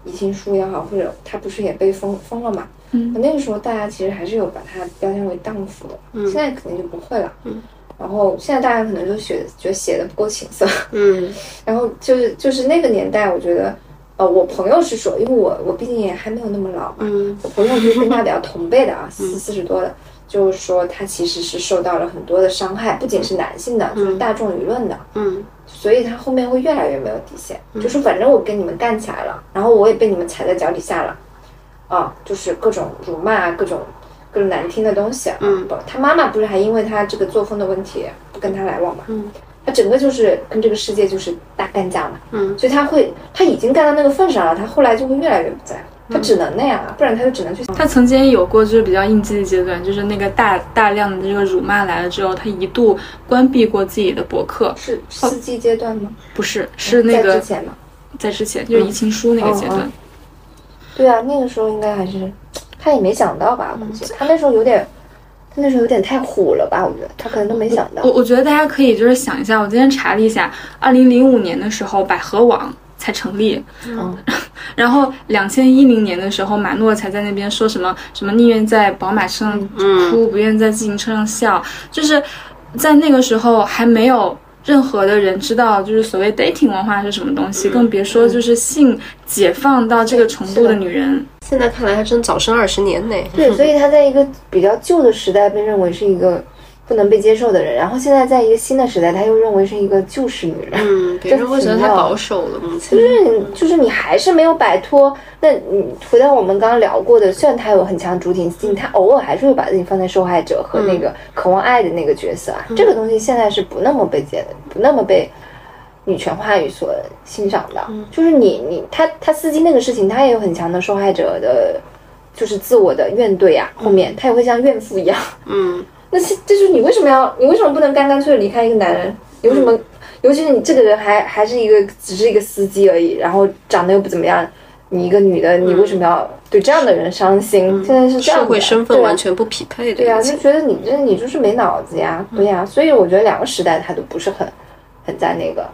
遗情书也好，或者他不是也被封封了嘛？嗯，那个时候大家其实还是有把它标签为荡妇的，嗯。现在肯定就不会了。嗯，然后现在大家可能就写觉得写的不够情色，嗯。然后就是就是那个年代，我觉得，呃，我朋友是说，因为我我毕竟也还没有那么老嘛，嗯。我朋友就是跟他 比较同辈的啊，四四十多的，就是说他其实是受到了很多的伤害，不仅是男性的，就是大众舆论的，嗯。所以他后面会越来越没有底线，就是反正我跟你们干起来了，然后我也被你们踩在脚底下了，啊，就是各种辱骂啊，各种各种难听的东西啊。嗯不，他妈妈不是还因为他这个作风的问题不跟他来往嘛？嗯，他整个就是跟这个世界就是大干架嘛。嗯，所以他会，他已经干到那个份上了，他后来就会越来越不在乎，他只能那样啊，不然他就只能去。他曾经有过就是比较应激的阶段，就是那个大大量的这个辱骂来了之后，他一度关闭过自己的博客，是司机阶段吗？不是是那在个之前吗？在之前就是移情书那个阶段对啊，那个时候应该还是 他也没想到吧？我估计他那时候有点，他那时候有点太虎了吧？我觉得他可能都没想到我。我觉得大家可以就是想一下，我今天查了一下，二零零五年的时候百合网才成立，嗯，然后两千一零年的时候，马诺才在那边说什么什么宁愿在宝马车上哭，不愿在自行车上笑，就是在那个时候还没有。任何的人知道，就是所谓 dating 文化是什么东西，更别说就是性解放到这个程度的女人。现在看来还真早生二十年呢。对，所以她在一个比较旧的时代被认为是一个不能被接受的人，然后现在在一个新的时代，他又认为是一个旧式女人。嗯，别人会觉得太保守了，目前。就是就是你还是没有摆脱。那你回到我们刚刚聊过的，虽然他有很强主体性，他偶尔还是会把自己放在受害者和那个渴望爱的那个角色啊。这个东西现在是不那么被接的，不那么被女权话语所欣赏的。就是你你他他司机那个事情，他也有很强的受害者的，就是自我的怨怼啊。后面他也会像怨妇一样。嗯，那是这就是你为什么要你为什么不能干干脆脆离开一个男人？有什么？尤其是你这个人还还是一个只是一个司机而已，然后长得又不怎么样。你一个女的，你为什么要对这样的人伤心？现在是这样的，社会身份完全不匹配的。对呀、就觉得你这你就是没脑子呀，对呀、所以我觉得两个时代他都不是很很在那个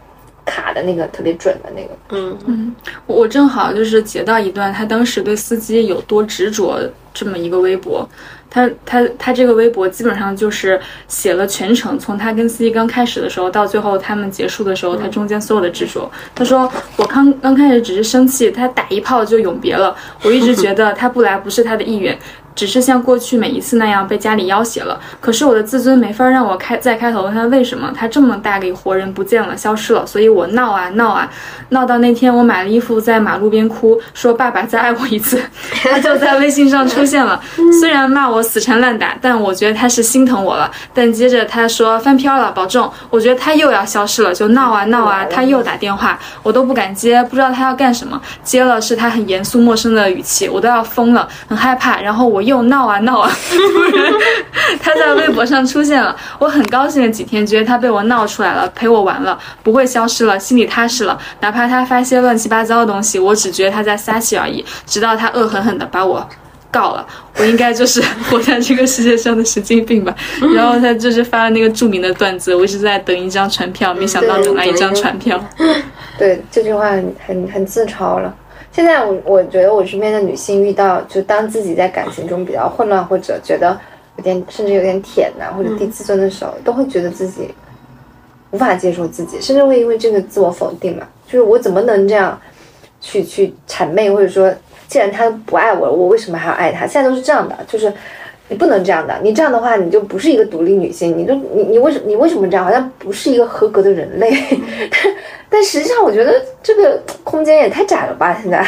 卡的那个特别准的那个。嗯嗯我正好就是截到一段他当时对司机有多执着这么一个微博，他他他这个微博基本上就是写了全程，从他跟司机刚开始的时候到最后他们结束的时候，他中间所有的执着。他说我刚刚开始只是生气，他打一炮就永别了，我一直觉得他不来不是他的意愿。只是像过去每一次那样被家里要挟了，可是我的自尊没法让我开再开口问他为什么，他这么大个活人不见了，消失了，所以我闹啊闹啊，闹到那天我买了衣服在马路边哭，说爸爸再爱我一次，他就在微信上出现了，虽然骂我死缠烂打，但我觉得他是心疼我了。但接着他说翻篇了，保重，我觉得他又要消失了，就闹啊闹啊，他又打电话，我都不敢接，不知道他要干什么，接了是他很严肃陌生的语气，我都要疯了，很害怕，然后我。又闹啊闹啊，突 然他在微博上出现了，我很高兴的几天，觉得他被我闹出来了，陪我玩了，不会消失了，心里踏实了。哪怕他发些乱七八糟的东西，我只觉得他在撒气而已。直到他恶狠狠的把我告了，我应该就是 活在这个世界上的神经病吧。然后他就是发了那个著名的段子，我一直在等一张船票，没想到等来一张船票。对，这句话很很很自嘲了。现在我我觉得我身边的女性遇到，就当自己在感情中比较混乱，或者觉得有点甚至有点舔呐、或者低自尊的时候，都会觉得自己无法接受自己，甚至会因为这个自我否定嘛，就是我怎么能这样去去谄媚，或者说既然他不爱我了，我为什么还要爱他？现在都是这样的，就是你不能这样的，你这样的话你就不是一个独立女性，你就你你为什你为什么这样？好像不是一个合格的人类。但实际上，我觉得这个空间也太窄了吧？现在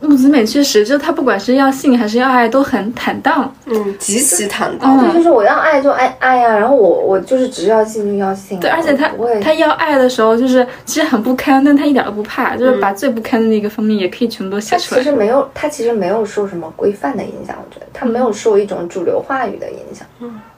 木子美确实，就她不管是要性还是要爱，都很坦荡。嗯，极其坦荡。对，就是我要爱就爱爱呀，然后我我就是只要性就要性。对，而且她她要爱的时候，就是其实很不堪，但她一点都不怕，就是把最不堪的那个方面也可以全部都写他出来其。实没有，他其实没有受什么规范的影响，我觉得他没有受一种主流话语的影响，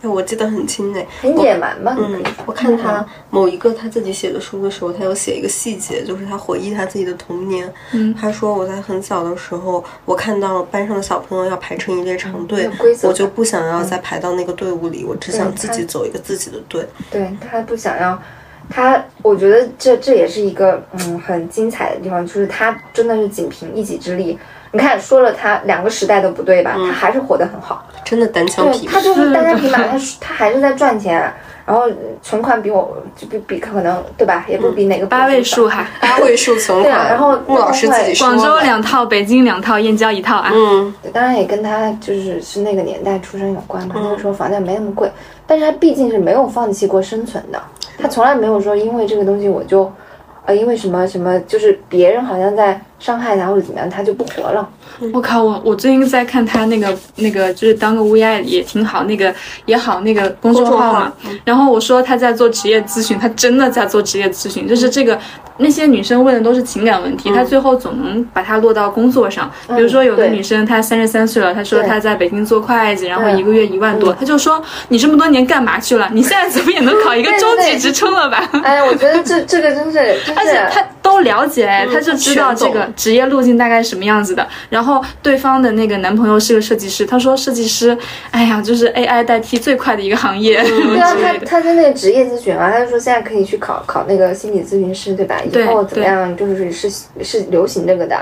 哎我记得很清哎，很野蛮吧？可嗯，我看他某一个他自己写的书的时候，他有写一个细节，就是他回忆他自己的童年。嗯他说我在很小的时候，我看到班上的小朋友要排成一列长队规，则我就不想要再排到那个队伍里，我只想自己走一个自己的队。对他不想要，他我觉得这这也是一个嗯很精彩的地方，就是他真的是仅凭一己之力。你看，说了他两个时代都不对吧？他还是活得很好。真的单枪匹马他。就是单枪匹马，他是他还是在赚钱，然后存款比我就比比可能对吧？也不比哪个八位数哈，八位数存对啊款，然后穆老师自己说广州两套，北京两套，燕郊一套啊。嗯，当然也跟他就是是那个年代出生有关嘛。嗯那个时候房价没那么贵，但是他毕竟是没有放弃过生存的，他从来没有说因为这个东西我就，呃，因为什么什么，就是别人好像在伤害他或者怎么样，他就不活了。我靠，我我最近在看他那个那个，就是当个 VI 也挺好，那个也好那个公众号嘛。然后我说他在做职业咨询，他真的在做职业咨询，就是这个那些女生问的都是情感问题，她最后总能把它落到工作上。比如说有的女生她三十三岁了，她说她在北京做会计，然后一个月一万多，她就说你这么多年干嘛去了？你现在怎么也能考一个 中级职称了吧？哎，我觉得这这个真是，真而且是他都了解，她就知道这个职业路径大概是什么样子的。然后对方的那个男朋友是个设计师，他说设计师，哎呀，就是 AI 代替最快的一个行业、对啊。他他 在那个职业咨询嘛，他就说现在可以去考考那个心理咨询师，对吧？以对后怎么样，就是是是流行这个的，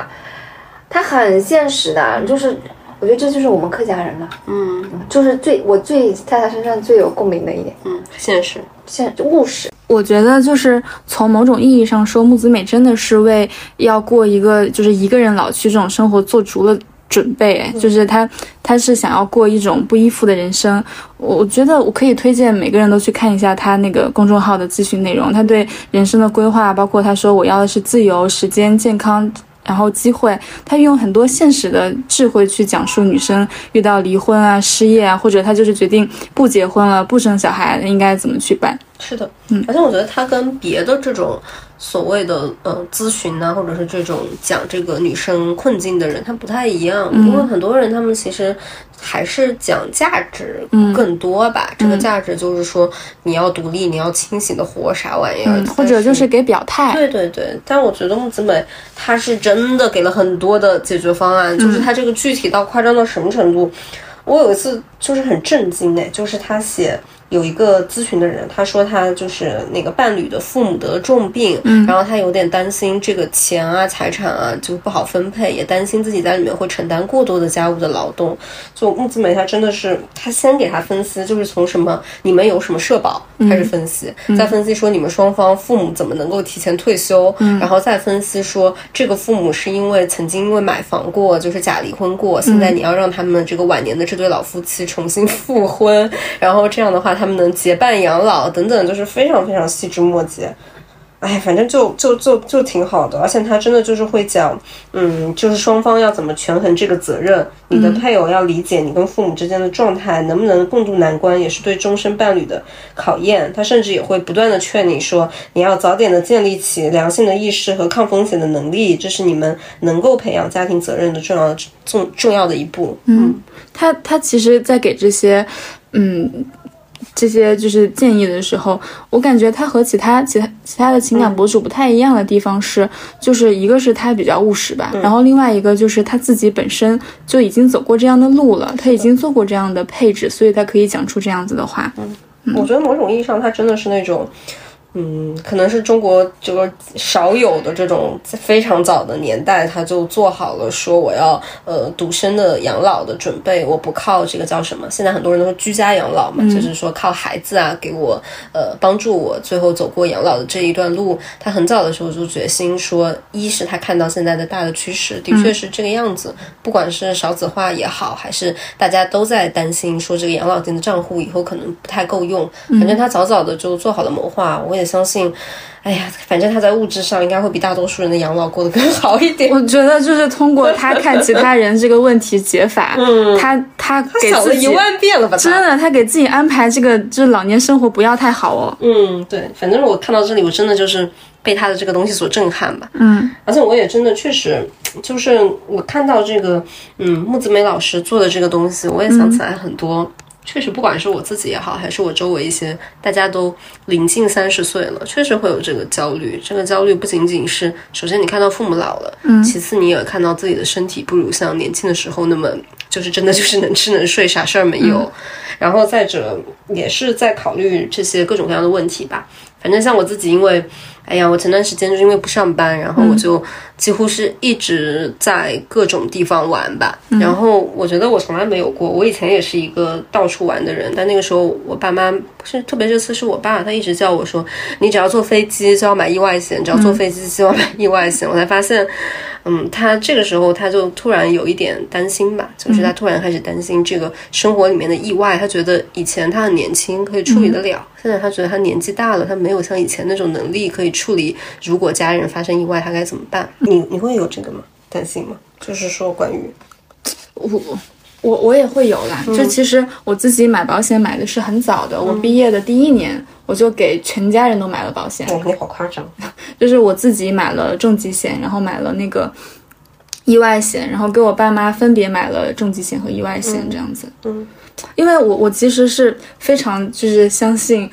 它很现实的，就是我觉得这就是我们客家人嘛，嗯就是最我最在他身上最有共鸣的一点，嗯，现实。现务实。我觉得就是从某种意义上说，木子美真的是为要过一个就是一个人老去这种生活做足了。准备，就是他，他是想要过一种不依附的人生。我觉得我可以推荐每个人都去看一下他那个公众号的咨询内容。他对人生的规划，包括他说我要的是自由、时间、健康，然后机会，他用很多现实的智慧去讲述女生遇到离婚啊、失业啊，或者她就是决定不结婚了、不生小孩，应该怎么去办。是的，嗯，而且我觉得他跟别的这种所谓的呃咨询呐、或者是这种讲这个女生困境的人，他不太一样，因为很多人他们其实还是讲价值更多吧。这个价值就是说你要独立，你要清醒的活，啥玩意儿，嗯，或者就是给表态。对对对，但我觉得木子美她是真的给了很多的解决方案，就是她这个具体到夸张到什么程度？我有一次就是很震惊哎，就是他写有一个咨询的人，他说他就是那个伴侣的父母得了重病，嗯，然后他有点担心这个钱啊、财产啊就不好分配，也担心自己在里面会承担过多的家务的劳动。就木子美他真的是，他先给他分析，就是从什么你们有什么社保开始分析，再分析说你们双方父母怎么能够提前退休，然后再分析说这个父母是因为曾经因为买房过，就是假离婚过，现在你要让他们这个晚年的这对老夫妻重新复婚，然后这样的话他们能结伴养老等等，就是非常非常细枝末节。哎，反正就就就就挺好的，而且他真的就是会讲，嗯，就是双方要怎么权衡这个责任，你的配偶要理解你跟父母之间的状态，能不能共度难关，也是对终身伴侣的考验。他甚至也会不断的劝你说，你要早点的建立起良性的意识和抗风险的能力，这是你们能够培养家庭责任的重要重重要的一步。嗯，他他其实，在给这些，嗯，这些就是建议的时候，我感觉他和其他其他其他的情感博主不太一样的地方是，就是一个是他比较务实吧，然后另外一个就是他自己本身就已经走过这样的路了，他已经做过这样的配置，所以他可以讲出这样子的话。嗯我觉得某种意义上，他真的是那种。嗯，可能是中国这个少有的这种非常早的年代，他就做好了说我要呃独身的养老的准备，我不靠这个叫什么？现在很多人都说居家养老嘛，就是说靠孩子啊给我呃帮助我最后走过养老的这一段路。他很早的时候就决心说，一是他看到现在的大的趋势的确是这个样子，不管是少子化也好，还是大家都在担心说这个养老金的账户以后可能不太够用，反正他早早的就做好了谋划，我也。相信，哎呀，反正他在物质上应该会比大多数人的养老过得更好一点。我觉得就是通过他 看其他人这个问题解法，他他给自己一万遍了吧？真的，他给自己安排这个就是老年生活不要太好哦。嗯，对，反正我看到这里，我真的就是被他的这个东西所震撼吧。嗯，而且我也真的确实就是我看到这个，嗯，木子美老师做的这个东西，我也想起来很多。确实，不管是我自己也好，还是我周围一些大家都临近三十岁了，确实会有这个焦虑。这个焦虑不仅仅是，首先你看到父母老了，嗯，其次你也看到自己的身体不如像年轻的时候那么，就是真的就是能吃能睡，啥事儿没有。然后再者，也是在考虑这些各种各样的问题吧。反正像我自己，因为。哎呀，我前段时间就是因为不上班，然后我就几乎是一直在各种地方玩吧。然后我觉得我从来没有过，我以前也是一个到处玩的人，但那个时候我爸妈不是特别，这次是我爸，他一直叫我说，你只要坐飞机就要买意外险，只要坐飞机就要买意外险。我才发现。嗯，他这个时候他就突然有一点担心吧，就是他突然开始担心这个生活里面的意外。他觉得以前他很年轻，可以处理得了，现在他觉得他年纪大了，他没有像以前那种能力可以处理。如果家人发生意外，他该怎么办？你你会有这个吗？担心吗？就是说关于我。我我也会有啦，就其实我自己买保险买的是很早的，我毕业的第一年我就给全家人都买了保险。哦，你好夸张！就是我自己买了重疾险，然后买了那个意外险，然后给我爸妈分别买了重疾险和意外险这样子。嗯，因为我我其实是非常就是相信，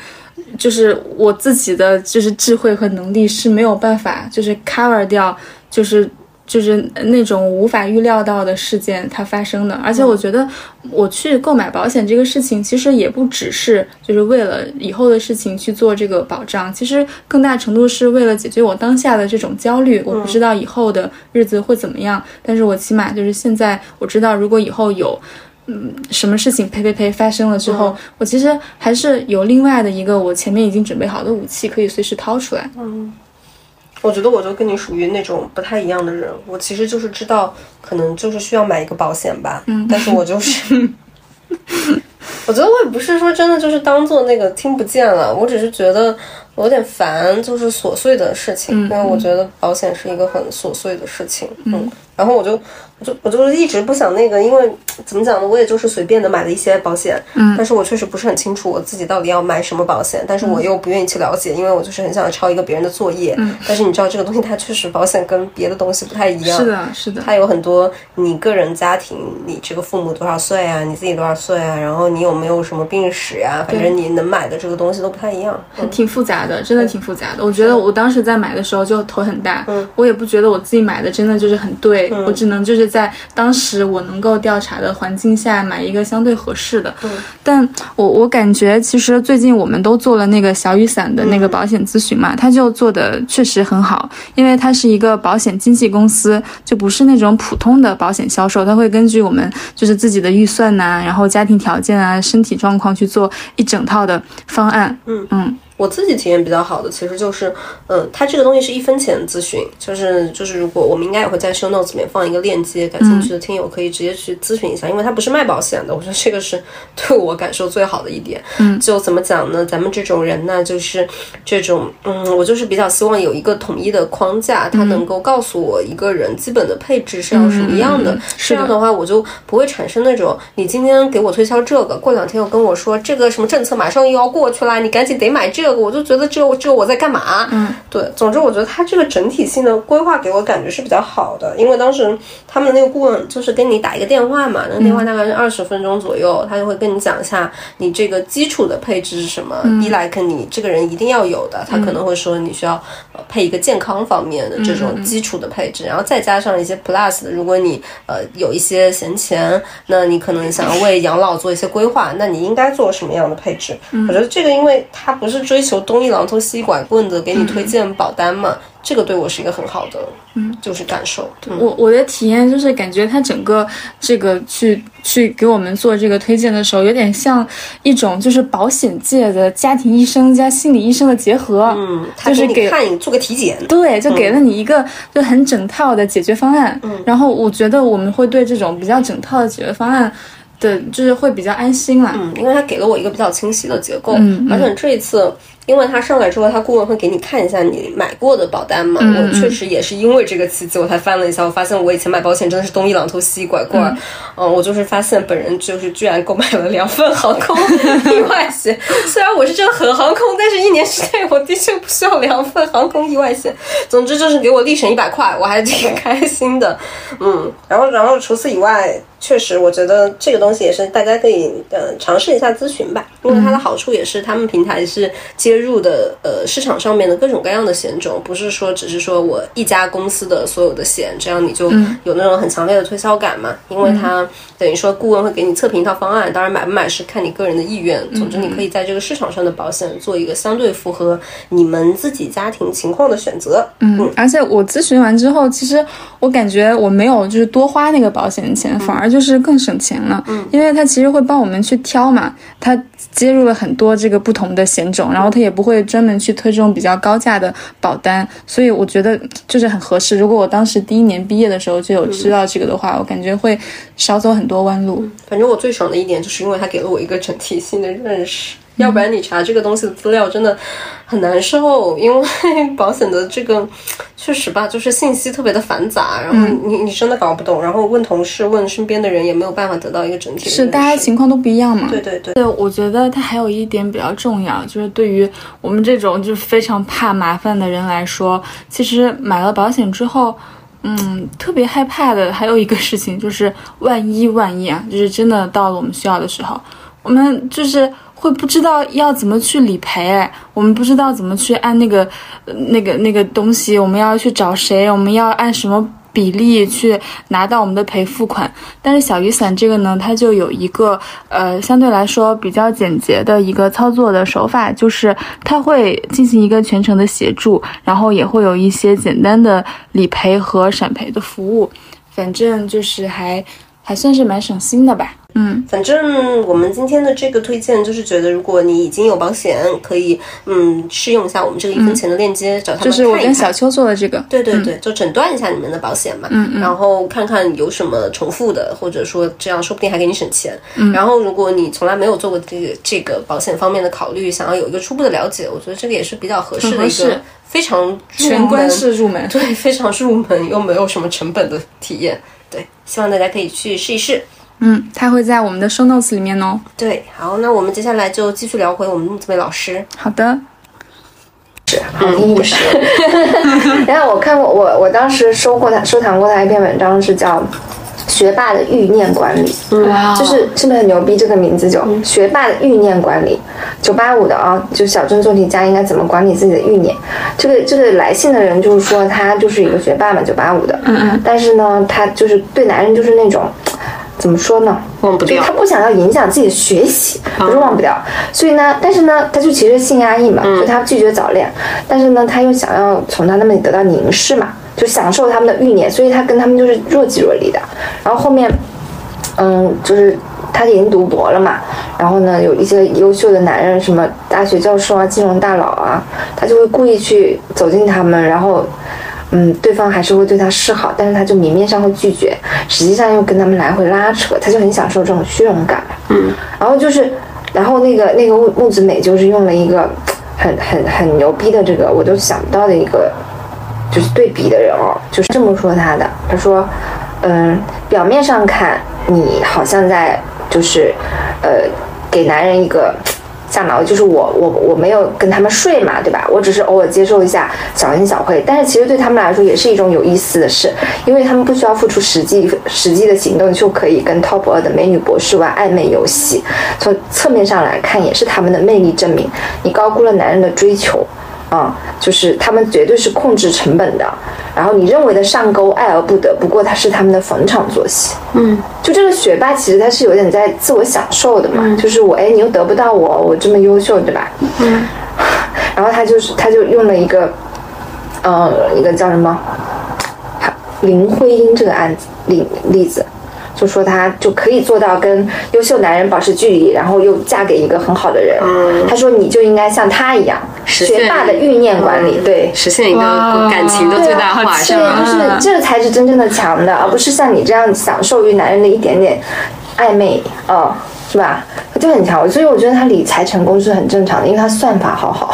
就是我自己的就是智慧和能力是没有办法就是 cover 掉就是。就是那种无法预料到的事件它发生的，而且我觉得我去购买保险这个事情，其实也不只是就是为了以后的事情去做这个保障，其实更大程度是为了解决我当下的这种焦虑。我不知道以后的日子会怎么样，但是我起码就是现在我知道，如果以后有嗯什么事情呸呸呸发生了之后，我其实还是有另外的一个我前面已经准备好的武器，可以随时掏出来。嗯。我觉得我就跟你属于那种不太一样的人，我其实就是知道，可能就是需要买一个保险吧，嗯，但是我就是，我觉得我也不是说真的就是当做那个听不见了，我只是觉得我有点烦，就是琐碎的事情，嗯因为我觉得保险是一个很琐碎的事情，嗯，然后我就。我就我就一直不想那个，因为怎么讲呢？我也就是随便的买了一些保险，嗯，但是我确实不是很清楚我自己到底要买什么保险，但是我又不愿意去了解，因为我就是很想抄一个别人的作业，嗯，但是你知道这个东西它确实保险跟别的东西不太一样，是的，是的，它有很多你个人家庭，你这个父母多少岁啊，你自己多少岁啊，然后你有没有什么病史呀，反正你能买的这个东西都不太一样，挺复杂的，真的挺复杂的。我觉得我当时在买的时候就头很大，嗯，我也不觉得我自己买的真的就是很对，我只能就是在当时。我能够调查的环境下买一个相对合适的，嗯，但我我感觉其实最近我们都做了那个小雨伞的那个保险咨询嘛，他就做的确实很好，因为它是一个保险经纪公司，就不是那种普通的保险销售，他会根据我们就是自己的预算呐，然后家庭条件啊、身体状况去做一整套的方案，嗯。嗯。我自己体验比较好的，其实就是，嗯，它这个东西是一分钱咨询，就是就是，如果我们应该也会在 show notes 里面放一个链接，感兴趣的听友可以直接去咨询一下，因为它不是卖保险的，我觉得这个是对我感受最好的一点。嗯，就怎么讲呢？咱们这种人呢，就是这种，嗯，我就是比较希望有一个统一的框架，它能够告诉我一个人基本的配置是要什么样的，这样的话我就不会产生那种你今天给我推销这个，过两天又跟我说这个什么政策马上又要过去啦，你赶紧得买这。我就觉得这个这个我在干嘛？嗯，对，总之我觉得他这个整体性的规划给我感觉是比较好的，因为当时他们的那个顾问就是跟你打一个电话嘛，那个电话大概是二十分钟左右，他就会跟你讲一下你这个基础的配置是什么，一来跟你这个人一定要有的，他可能会说你需要配一个健康方面的这种基础的配置，然后再加上一些 plus 的，如果你呃有一些闲钱，那你可能想要为养老做一些规划，那你应该做什么样的配置？我觉得这个因为它不是追。追求东一榔头西一拐棍的给你推荐保单嘛，这个对我是一个很好的，嗯，就是感受。嗯。我我的体验就是感觉他整个这个去去给我们做这个推荐的时候，有点像一种就是保险界的家庭医生加心理医生的结合，嗯，他就是给看你做个体检，对，就给了你一个就很整套的解决方案。嗯，然后我觉得我们会对这种比较整套的解决方案的，就是会比较安心啦。嗯，因为它给了我一个比较清晰的结构，而且这一次。因为他上来之后，他顾问会给你看一下你买过的保单嘛。嗯我确实也是因为这个契机，我才翻了一下，我发现我以前买保险真的是东一榔头西一拐棍儿。嗯我就是发现本人就是居然购买了两份航空意外险。虽然我是真的很航空，但是一年之内我的确不需要两份航空意外险。总之就是给我立省一百块，我还挺开心的。嗯，然后然后除此以外，确实我觉得这个东西也是大家可以呃尝试一下咨询吧，因为它的好处也是他们平台是接入的呃市场上面的各种各样的险种，不是说只是说我一家公司的所有的险，这样你就有那种很强烈的推销感嘛，因为它等于说顾问会给你测评一套方案，当然买不买是看你个人的意愿，总之你可以在这个市场上的保险做一个相对符合你们自己家庭情况的选择。嗯，而且我咨询完之后，其实我感觉我没有就是多花那个保险钱，反而就是更省钱了。嗯，因为它其实会帮我们去挑嘛，它接入了很多这个不同的险种，然后他也不会专门去推这种比较高价的保单，所以我觉得就是很合适。如果我当时第一年毕业的时候就有知道这个的话，我感觉会少走很多弯路。反正我最爽的一点就是因为他给了我一个整体性的认识，要不然你查这个东西的资料真的很难受，因为保险的这个确实吧，就是信息特别的繁杂，然后你你真的搞不懂，然后问同事问身边的人也没有办法得到一个整体的是大家情况都不一样嘛？对对对，对，我觉得它还有一点比较重要，就是对于我们这种就是非常怕麻烦的人来说，其实买了保险之后，嗯，特别害怕的还有一个事情就是万一万一啊，就是真的到了我们需要的时候，我们就是会不知道要怎么去理赔，我们不知道怎么去按那个那个那个东西，我们要去找谁，我们要按什么。比例去拿到我们的赔付款，但是小雨伞这个呢，它就有一个呃相对来说比较简洁的一个操作的手法，就是它会进行一个全程的协助，然后也会有一些简单的理赔和闪赔的服务，反正就是还还算是蛮省心的吧。嗯，反正我们今天的这个推荐就是觉得，如果你已经有保险，可以嗯试用一下我们这个一分钱的链接，找他们就是我跟小邱做的这个。对对对，就诊断一下你们的保险嘛，嗯嗯然后看看有什么重复的，或者说这样说不定还给你省钱。嗯，然后如果你从来没有做过这个这个保险方面的考虑，想要有一个初步的了解，我觉得这个也是比较合适的一个非常全关门式入门，对，非常入门又没有什么成本的体验。对，希望大家可以去试一试。嗯，它会在我们的 show notes 里面哦。对，好，那我们接下来就继续聊回我们这位老师。好的，好听一点。然后 我看过，我我当时收过他收藏过他一篇文章，是叫《学霸的欲念管理》，哇就是是不是很牛逼？这个名字就“学霸的欲念管理”，九八五的啊，就小镇做题家应该怎么管理自己的欲念？这个这个来信的人就是说他就是一个学霸嘛，九八五的，嗯嗯，但是呢，他就是对男人就是那种。怎么说呢？忘不掉就他不想要影响自己的学习，不是忘不掉。所以呢，但是呢，他就其实性压抑嘛，就他拒绝早恋，但是呢，他又想要从他那里得到凝视嘛，就享受他们的欲念，所以他跟他们就是若即若离的。然后后面，嗯，就是他已经读博了嘛，然后呢，有一些优秀的男人，什么大学教授啊、金融大佬啊，他就会故意去走进他们，然后。嗯，对方还是会对他示好，但是他就明面上会拒绝，实际上又跟他们来回拉扯，他就很享受这种虚荣感。嗯，然后就是，然后那个那个木木子美就是用了一个很很很牛逼的这个我都想不到的一个就是对比的人哦，就是这么说他的，他说，嗯，表面上看你好像在就是呃给男人一个。下脑就是我我我没有跟他们睡嘛，对吧？我只是偶尔接受一下小恩小惠，但是其实对他们来说也是一种有意思的事，因为他们不需要付出实际实际的行动，就可以跟 Top 二的美女博士玩暧昧游戏。从侧面上来看，也是他们的魅力证明。你高估了男人的追求。啊、就是他们绝对是控制成本的，然后你认为的上钩爱而不得，不过它是他们的逢场作戏。嗯，就这个学霸，其实他是有点在自我享受的嘛，就是我哎，你又得不到我，我这么优秀，对吧？嗯，然后他就是他就用了一个，呃，一个叫什么林徽因这个案子例例子。就说她就可以做到跟优秀男人保持距离，然后又嫁给一个很好的人。嗯。他说你就应该像他一样，学霸的欲念管理，对，实现一个感情的最大化，是这才是真正的强的，而不是像你这样享受于男人的一点点暧昧，哦，是吧？他就很强，所以我觉得他理财成功是很正常的，因为他算法好好。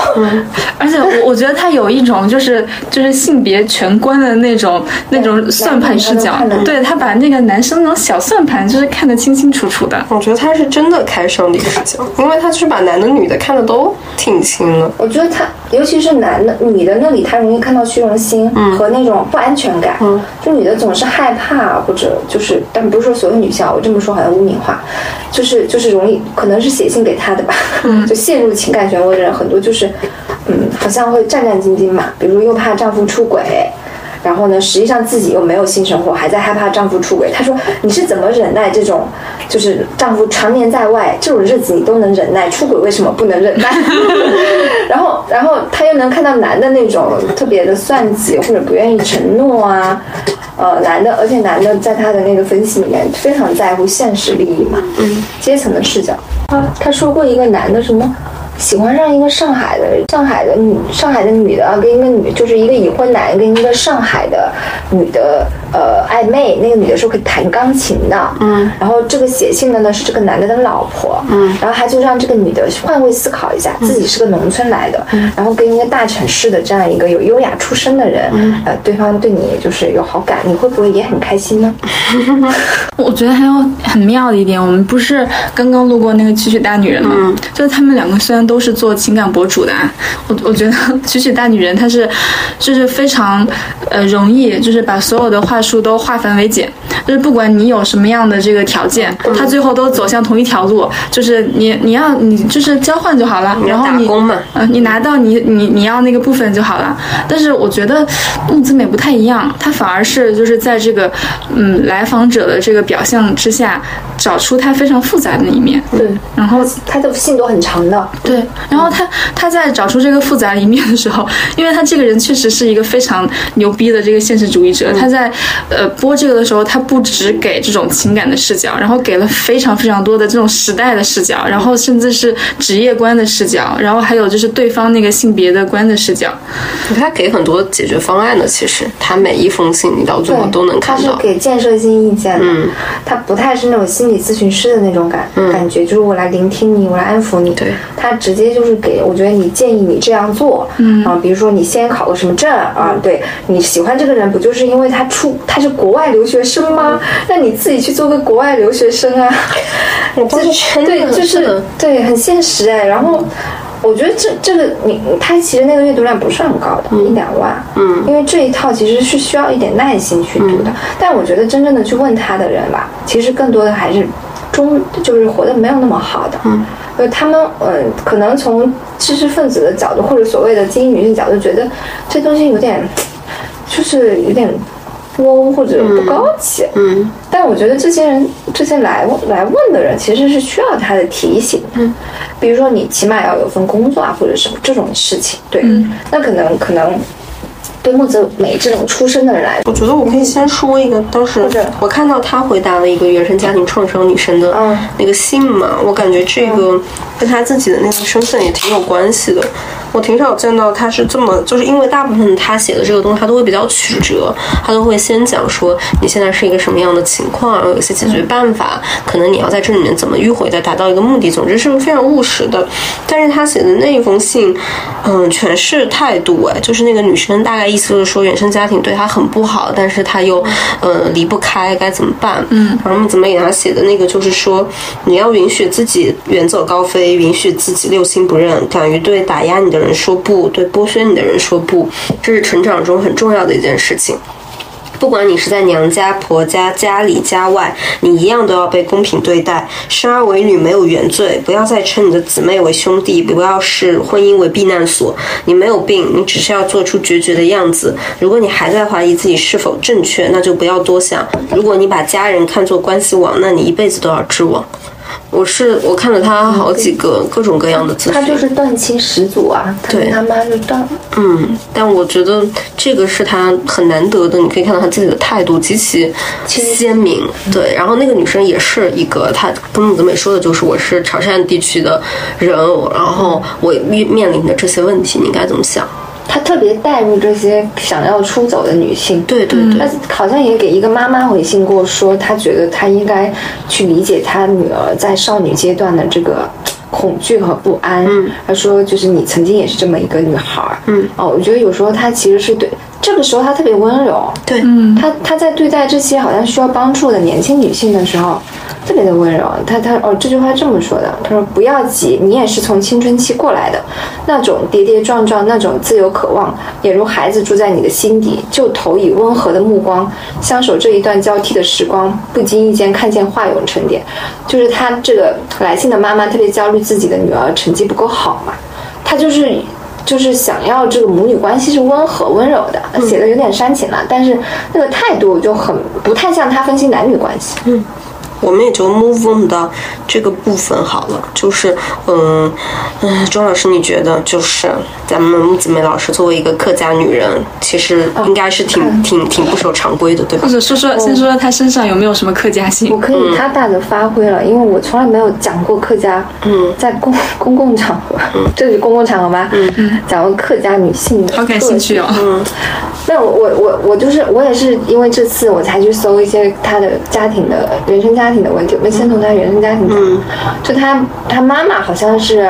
而且我我觉得他有一种就是就是性别全观的那种那种算盘视角对他把那个男生那种小算盘就是看得清清楚楚的。我觉得他是真的开上帝视角，因为他就是把男的女的看的都挺清的。我觉得他，尤其是男的、女的那里，他容易看到虚荣心和那种不安全感。嗯就女的总是害怕，或者就是，但不是说所有女性啊，我这么说好像污名化，就是就是容易，可能是写信给他的吧，就陷入情感漩涡的人很多，就是，嗯，好像会战战兢兢嘛，比如又怕丈夫出轨。然后呢，实际上自己又没有性生活，还在害怕丈夫出轨。她说：“你是怎么忍耐这种，就是丈夫常年在外这种日子你都能忍耐，出轨为什么不能忍耐？” 然后，然后她又能看到男的那种特别的算计或者不愿意承诺啊，呃，男的，而且男的在他的那个分析里面非常在乎现实利益嘛，嗯，阶层的视角。啊，他说过一个男的什么？喜欢上一个上海的上海的女上海的女的，跟一个女就是一个已婚男跟一个上海的女的呃暧昧，那个女的是会弹钢琴的，嗯，然后这个写信的呢是这个男的的老婆，嗯，然后他就让这个女的换位思考一下，自己是个农村来的，然后跟一个大城市的这样一个有优雅出身的人，呃，对方对你就是有好感，你会不会也很开心呢？我觉得还有很妙的一点，我们不是刚刚路过那个《曲曲大女人》吗？就是他们两个虽然都是做情感博主的，啊，我我觉得《曲曲大女人》她是就是非常呃容易，就是把所有的话数都化繁为简，就是不管你有什么样的这个条件，他最后都走向同一条路，就是你你要你就是交换就好了，然后你嗯呃，你拿到你你你要那个部分就好了。但是我觉得木子美不太一样，他反而是就是在这个嗯来访者的这个表象之下，找出他非常复杂的那一面。对，然后他的信都很长的，对，然后他他在找出这个复杂的一面的时候，因为他这个人确实是一个非常牛逼的这个现实主义者，他在呃播这个的时候，他不只给这种情感的视角，然后给了非常非常多的这种时代的视角，然后甚至是职业观的视角，然后还有就是对方那个性别的观的视角。他给很多解决方案的，其实他每一封信你到最后，都能看到。他是给建设性意见的，嗯他不太是那种心理咨询师的那种感、感觉，就是我来聆听你，我来安抚你。对，他直接就是给，我觉得你建议你这样做，嗯啊，比如说你先考个什么证啊，对你喜欢这个人，不就是因为他出他是国外留学生吗？那你自己去做个国外留学生啊，但是对，就是对，很现实哎。然后我觉得这这个你他其实那个阅读量不是很高的，一两万，嗯，因为这一套其实是需要一点耐心去读的。但我觉得真正的去问他的人吧，其实更多的还是中，就是活得没有那么好的，嗯，呃，他们嗯，可能从知识分子的角度或者所谓的精英女性角度，觉得这东西有点，就是有点。low 或者不高级，嗯，但我觉得这些人，这些来来问的人，其实是需要他的提醒，嗯，比如说你起码要有份工作啊，或者什么这种事情，对，那可能可能对木子美这种出身的人来说，我觉得我可以先说一个，当时我看到他回答了一个原生家庭创伤女生的嗯那个信嘛，我感觉这个跟他自己的那个身份也挺有关系的。我挺少见到他是这么，就是因为大部分他写的这个东西，他都会比较曲折，他都会先讲说你现在是一个什么样的情况，然后有一些解决办法，可能你要在这里面怎么迂回的达到一个目的，总之是非常务实的。但是他写的那一封信，嗯，全是态度，哎，就是那个女生大概意思就是说原生家庭对她很不好，但是她又呃离不开，该怎么办？嗯，然后怎么给她写的那个就是说你要允许自己远走高飞，允许自己六亲不认，敢于对打压你的人人说不，对剥削你的人说不，这是成长中很重要的一件事情。不管你是在娘家、婆家、家里、家外，你一样都要被公平对待。生儿为女没有原罪，不要再称你的姊妹为兄弟，不要视婚姻为避难所。你没有病，你只是要做出决绝的样子。如果你还在怀疑自己是否正确，那就不要多想。如果你把家人看作关系网，那你一辈子都要织网。我是我看了他好几个各种各样的咨询，他就是断亲始祖啊，他跟他妈就断了。嗯，但我觉得这个是他很难得的，你可以看到他自己的态度极其鲜明。对，然后那个女生也是一个，她跟木子美说的就是我是潮汕地区的人，然后我面面临的这些问题，你应该怎么想？他特别带入这些想要出走的女性，对对对，他好像也给一个妈妈回信过，说他觉得他应该去理解他女儿在少女阶段的这个恐惧和不安。嗯，他说就是你曾经也是这么一个女孩儿。嗯，哦，我觉得有时候他其实是对这个时候他特别温柔。对，嗯，他他在对待这些好像需要帮助的年轻女性的时候。特别的温柔，他他哦，这句话这么说的，他说不要急，你也是从青春期过来的，那种跌跌撞撞，那种自由渴望，也如孩子住在你的心底，就投以温和的目光，相守这一段交替的时光，不经意间看见画涌成蝶。就是他这个来信的妈妈特别焦虑自己的女儿成绩不够好嘛，他就是就是想要这个母女关系是温和温柔的，写的有点煽情了，但是那个态度就很不太像他分析男女关系。嗯。我们也就 move on 到这个部分好了，就是，嗯，嗯，周老师，你觉得就是咱们木子梅老师作为一个客家女人，其实应该是挺挺挺不守常规的，对吧？或者说说，先说说她身上有没有什么客家性？我可以大大的发挥了，因为我从来没有讲过客家，嗯，在公公共场合，这是公共场合吗？嗯嗯，讲过客家女性的，好感兴趣哦。嗯，那我我我我就是我也是因为这次我才去搜一些她的家庭的原生家庭。的问题，我们先从他原生家庭讲。就他他妈妈好像是，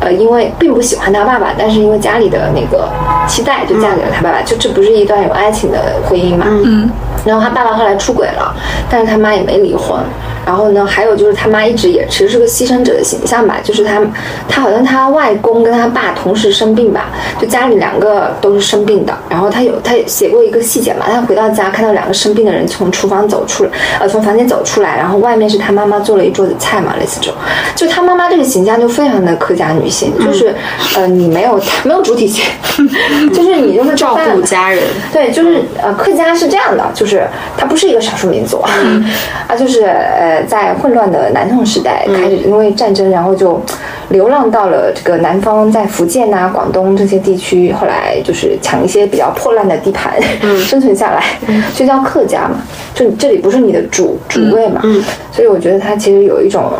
呃，因为并不喜欢他爸爸，但是因为家里的那个期待，就嫁给了他爸爸。就这不是一段有爱情的婚姻嘛？嗯。然后他爸爸后来出轨了，但是他妈也没离婚。然后呢，还有就是他妈一直也其实是个牺牲者的形象吧，就是他他好像他外公跟他爸同时生病吧，就家里两个都是生病的。然后他有他写过一个细节嘛，他回到家看到两个生病的人从厨房走出来，呃，从房间走出来，然后外面是他妈妈做了一桌子菜嘛，类似这种。就他妈妈这个形象就非常的客家女性，就是呃，你没有没有主体性，就是你就是照顾家人。对，就是呃，客家是这样的，就是他不是一个少数民族啊，就是呃。在混乱的南宋时代开始，因为战争，然后就流浪到了这个南方，在福建呐、广东这些地区，后来就是抢一些比较破烂的地盘，生存下来，就叫客家嘛。就这里不是你的主主位嘛，所以我觉得它其实有一种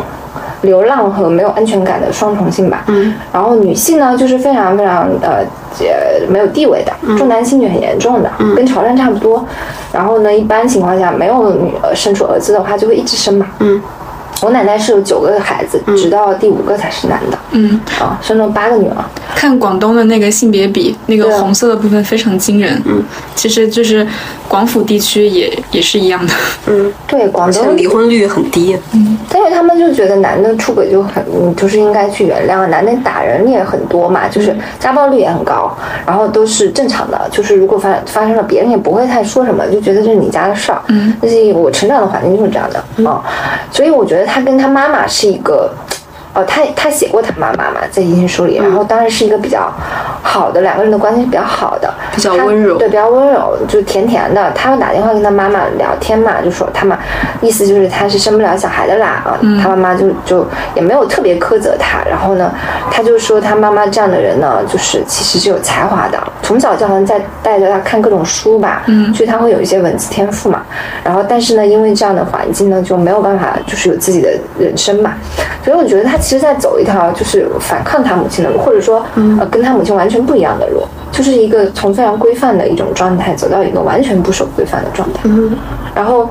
流浪和没有安全感的双重性吧。然后女性呢，就是非常非常呃。呃，没有地位的重男轻女很严重的，跟潮汕差不多。然后呢，一般情况下没有女儿生出儿子的话，就会一直生嘛。嗯。我奶奶是有九个孩子，直到第五个才是男的。嗯啊，生了八个女儿。看广东的那个性别比，那个红色的部分非常惊人。嗯，其实就是广府地区也也是一样的。嗯，对，广东离婚率很低。嗯，但是他们就觉得男的出轨就很，就是应该去原谅。男的打人也很多嘛，就是家暴率也很高，然后都是正常的。就是如果发发生了，别人也不会太说什么，就觉得这是你家的事儿。嗯，但是我成长的环境就是这样的啊，所以我觉得。他跟他妈妈是一个，哦，他他写过他妈妈嘛，在银杏书里，然后当然是一个比较好的两个人的关系是比较好的，比较温柔，对，比较温柔，就甜甜的。他会打电话跟他妈妈聊天嘛，就说他妈意思就是他是生不了小孩的啦啊，他妈妈就就也没有特别苛责他，然后呢，他就说他妈妈这样的人呢，就是其实是有才华的，从小就好像在带着他看各种书吧，嗯，所以他会有一些文字天赋嘛，然后但是呢，因为这样的环境呢，就没有办法就是有自己。的人生嘛，所以我觉得他其实在走一条就是反抗他母亲的路，或者说呃跟他母亲完全不一样的路，就是一个从非常规范的一种状态走到一个完全不守规范的状态，然后。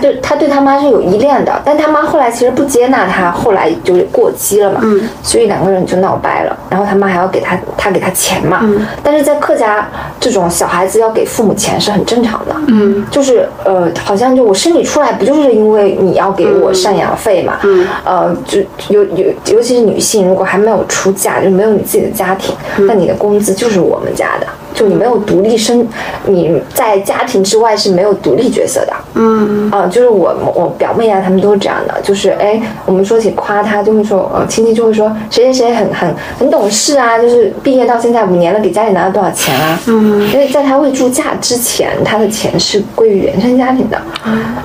他对他对他妈是有依恋的，但他妈后来其实不接纳他，后来就是过激了嘛，嗯，所以两个人就闹掰了。然后他妈还要给他他给他钱嘛，嗯，但是在客家这种小孩子要给父母钱是很正常的，嗯，就是呃，好像就我生你出来不就是因为你要给我赡养费嘛，嗯，呃，就尤尤尤其是女性，如果还没有出嫁，就没有你自己的家庭，那你的工资就是我们家的。就你没有独立生，你在家庭之外是没有独立角色的。嗯。啊，就是我我表妹啊，他们都是这样的，就是哎，我们说起夸他，就会说，呃，亲戚就会说谁谁谁很很很懂事啊，就是毕业到现在五年了，给家里拿了多少钱啊？嗯，因为在他未出嫁之前，他的钱是归于原生家庭的，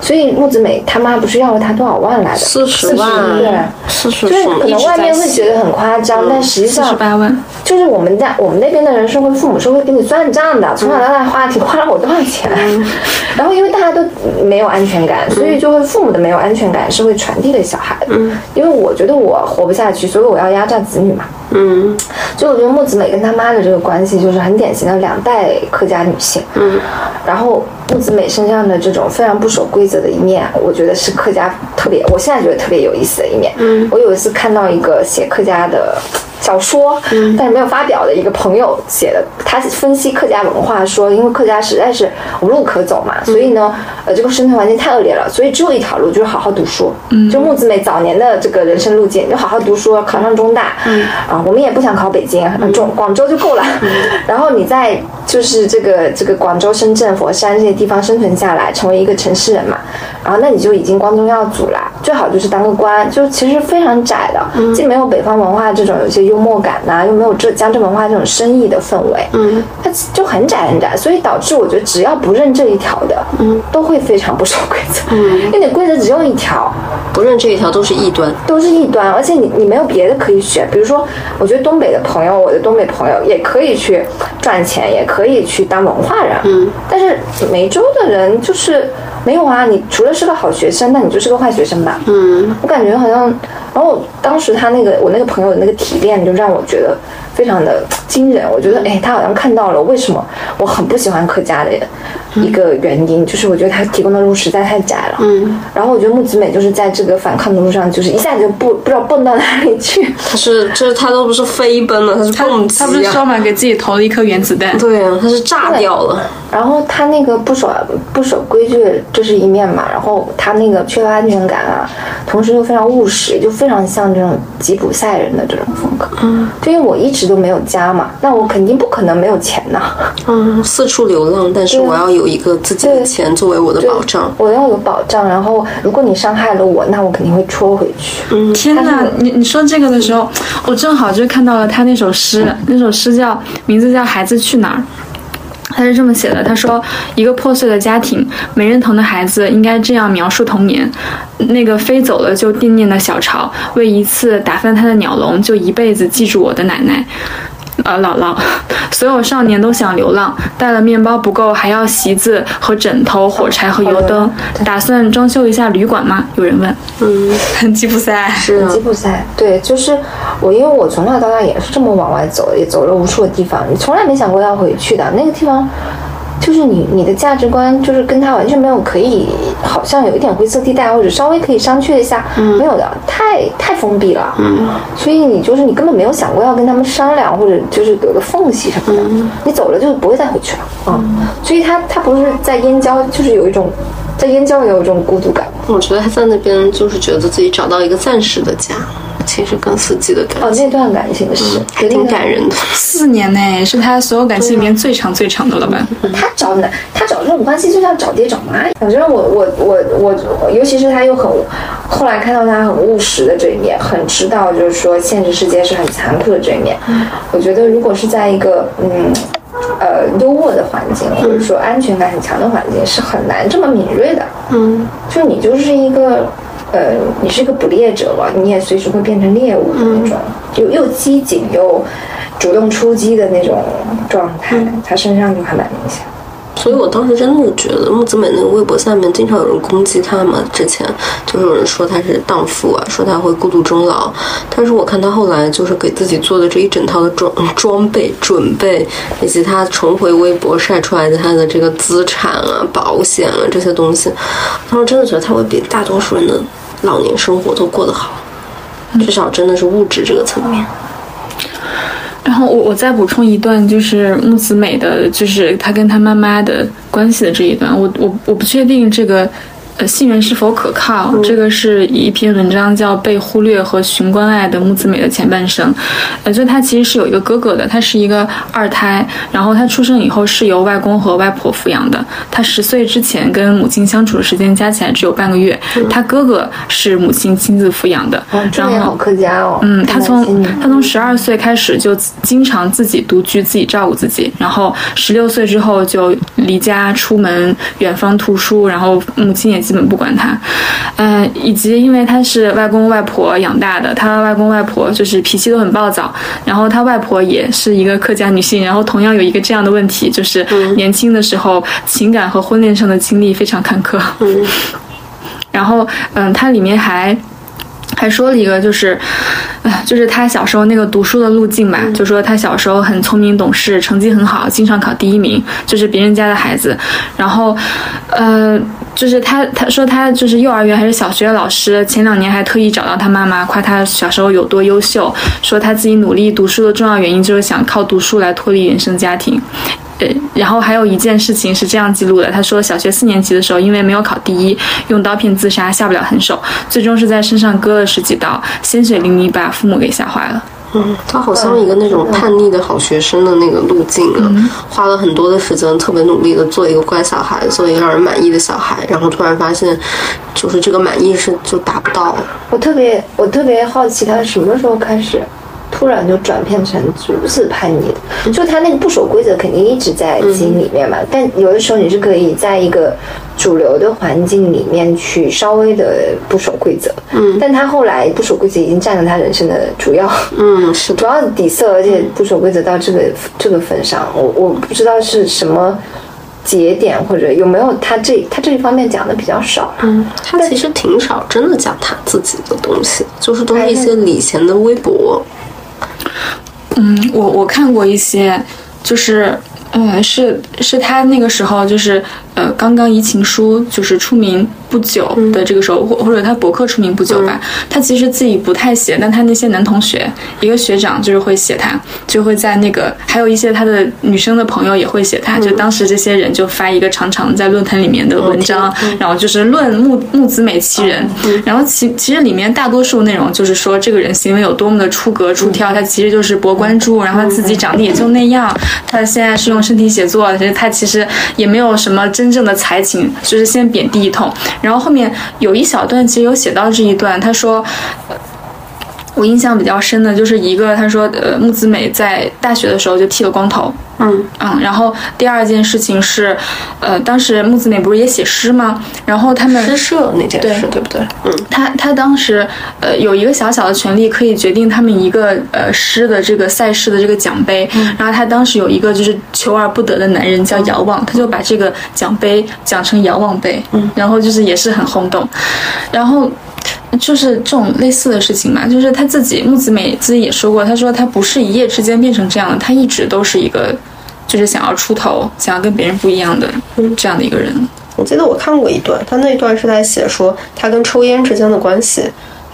所以木子美他妈不是要了他多少万来的？四十万，对，四十万就是可能外面会觉得很夸张，但实际四十上八万，就是我们家我们那边的人是会父母是会给你算账的，从小到大花你花了我多少钱，然后因为大家都没有安全感，所以就会父母的没有安全感是会传递给小孩的。因为我觉得我活不下去，所以我要压榨子女嘛。嗯所以我觉得木子美跟她妈的这个关系就是很典型的两代客家女性。嗯，然后木子美身上的这种非常不守规则的一面，我觉得是客家特别，我现在觉得特别有意思的一面。嗯，我有一次看到一个写客家的小说，嗯，但是没有发表的一个朋友写的，他分析客家文化说，因为客家实在是无路可走嘛，所以呢，呃，这个生存环境太恶劣了，所以只有一条路，就是好好读书。嗯，就木子美早年的这个人生路径，就好好读书，考上中大。嗯，啊，我们也不想考北京，中广州就够了。然后你在就是这个这个广州、深圳、佛山这些地方生存下来，成为一个城市人嘛，然后那你就已经光宗耀祖啦。最好就是当个官，就其实非常窄的，既没有北方文化这种有些幽默感呐、又没有这江浙文化这种生意的氛围，嗯，它就很窄很窄，所以导致我觉得只要不认这一条的，嗯，都会非常不守规则，嗯，因为你规则只有一条，不认这一条都是异端。都是异端，而且你你没有别的可以选。比如说，我觉得东北的朋友，我的东北朋友也可以去赚钱，也可以去当文化人。嗯，但是梅州的人就是没有啊。你除了是个好学生，那你就是个坏学生吧？嗯，我感觉好像，然后当时他那个我那个朋友的那个提炼，就让我觉得非常的惊人。我觉得，哎，他好像看到了为什么我很不喜欢客家的一个原因，就是我觉得他提供的路实在太窄了。嗯，然后我觉得木子美就是在这个反抗的路上，就是一下子就不不知道蹦到哪里去。他是，就是他都不是飞奔了，他是蹦极他不是说啊。嘛，给自己投了一颗原子弹。对啊，他是炸掉了。然后他那个不守不守规矩，这是一面嘛。然后他那个缺乏安全感啊，同时又非常务实，就非常像这种吉普赛人的这种风格。嗯，就因为我一直都没有家嘛，那我肯定不可能没有钱呐。嗯，四处流浪，但是我要有一个自己的钱作为我的保障。我要有保障。然后如果你伤害了我，那我肯定会戳回去。嗯，天呐，你你说这个的时候，我正好就看到了他那首诗，那首诗叫名字叫《孩子去哪儿》。他是这么写的：他说，一个破碎的家庭，没人疼的孩子，应该这样描述童年。那个飞走了就惦念的小巢，为一次打翻他的鸟笼，就一辈子记住我的奶奶。呃，姥姥，所有少年都想流浪，带了面包不够，还要席子和枕头、火柴和油灯。打算装修一下旅馆吗？有人问。嗯，吉普赛。是啊吉，普赛，对，就是我，因为我从小到大也是这么往外走，也走了无数的地方，你从来没想过要回去的那个地方。就是你你的价值观就是跟他完全没有可以，好像有一点灰色地带，或者稍微可以商榷一下，没有的，太太封闭了。嗯，所以你就是你根本没有想过要跟他们商量，或者就是有个缝隙什么的，你走了就不会再回去了。嗯，所以他他不是在燕郊，就是有一种在燕郊也有一种孤独感。我觉得他在那边就是觉得自己找到一个暂时的家，其实跟四季的感哦，情那段感情是，还挺感人的。四年呢，是他所有感情里面最长最长的了吧？他找男，他找这种关系就像找爹找妈。反正我我我我我，尤其是他又很，后来看到他很务实的这一面，很知道就是说现实世界是很残酷的这一面。我觉得如果是在一个嗯呃优渥的环境，或者说安全感很强的环境，是很难这么敏锐的。嗯，就你就是一个。呃，你是一个捕猎者了，你也随时会变成猎物的那种，又又机警又主动出击的那种状态，他身上就还蛮明显。所以我当时真的觉得木子美那个微博下面经常有人攻击她嘛，之前就是有人说她是荡妇啊，说她会孤独终老。但是我看她后来就是给自己做的这一整套的装装备准备，以及她重回微博晒出来的她的这个资产啊、保险啊这些东西，当时真的觉得她会比大多数人的老年生活都过得好，至少真的是物质这个层面。然后我我再补充一段，就是木子美的，就是她跟她妈妈的关系的这一段。我我我不确定这个呃，信任是否可靠？这个是一篇文章叫《被忽略和寻关爱的木子美的前半生》。呃，就他其实是有一个哥哥的，他是一个二胎，然后他出生以后是由外公和外婆抚养的。他十岁之前跟母亲相处的时间加起来只有半个月。他哥哥是母亲亲自抚养的。这也好客家哦。嗯，他从他从十二岁开始就经常自己独居，自己照顾自己。然后十六岁之后就离家出门远方读书，然后母亲也。基本不管他，嗯，以及因为他是外公外婆养大的，他外公外婆就是脾气都很暴躁，然后他外婆也是一个客家女性，然后同样有一个这样的问题，就是年轻的时候情感和婚恋上的经历非常坎坷，然后嗯，它里面还。还说了一个，就是，啊，就是他小时候那个读书的路径吧，就说他小时候很聪明懂事，成绩很好，经常考第一名，就是别人家的孩子。然后，呃，就是他他说他就是幼儿园还是小学的老师，前两年还特意找到他妈妈，夸他小时候有多优秀，说他自己努力读书的重要原因就是想靠读书来脱离原生家庭。对，然后还有一件事情是这样记录的：他说，小学四年级的时候，因为没有考第一，用刀片自杀，下不了狠手，最终是在身上割了十几刀，鲜血淋漓，把父母给吓坏了。嗯，他好像一个那种叛逆的好学生的那个路径啊，花了很多的时间，特别努力的做一个乖小孩，做一个让人满意的小孩，然后突然发现，就是这个满意是就达不到。我特别，我特别好奇，他什么时候开始？突然就转变成如此叛逆的，就他那个不守规则肯定一直在基因里面嘛。但有的时候你是可以在一个主流的环境里面去稍微的不守规则。嗯，但他后来不守规则已经占了他人生的主要，嗯，是主要的底色，而且不守规则到这个这个份上，我我不知道是什么节点或者有没有他这他这一方面讲的比较少。嗯，他其实挺少真的讲他自己的东西，就是都是一些礼贤的微博。嗯，我我看过一些，就是。嗯，是是他那个时候就是呃刚刚移情书就是出名不久的这个时候，或或者他博客出名不久吧。他其实自己不太写，但他那些男同学，一个学长就是会写他，就会在那个还有一些他的女生的朋友也会写他。就当时这些人就发一个长长在论坛里面的文章，然后就是论木木子美其人。然后其其实里面大多数内容就是说这个人行为有多么的出格出挑，他其实就是博关注，然后他自己长得也就那样。他现在是用。身体写作，其实他其实也没有什么真真正的才情，就是先贬低一通，然后后面有一小段其实有写到这一段，他说。我印象比较深的就是一个，他说，呃，木子美在大学的时候就剃了光头，嗯嗯，然后第二件事情是，呃，当时木子美不是也写诗吗？然后他们诗社那件事，对不对？嗯，他他当时，呃，有一个小小的权利可以决定他们一个呃诗的这个赛事的这个奖杯，然后他当时有一个就是求而不得的男人叫遥望，他就把这个奖杯讲成遥望杯，嗯，然后就是也是很轰动，然后。就是这种类似的事情嘛，就是他自己木子美自己也说过，他说他不是一夜之间变成这样的，他一直都是一个，就是想要出头，想要跟别人不一样的这样的一个人。我记得我看过一段，他那段是在写说他跟抽烟之间的关系。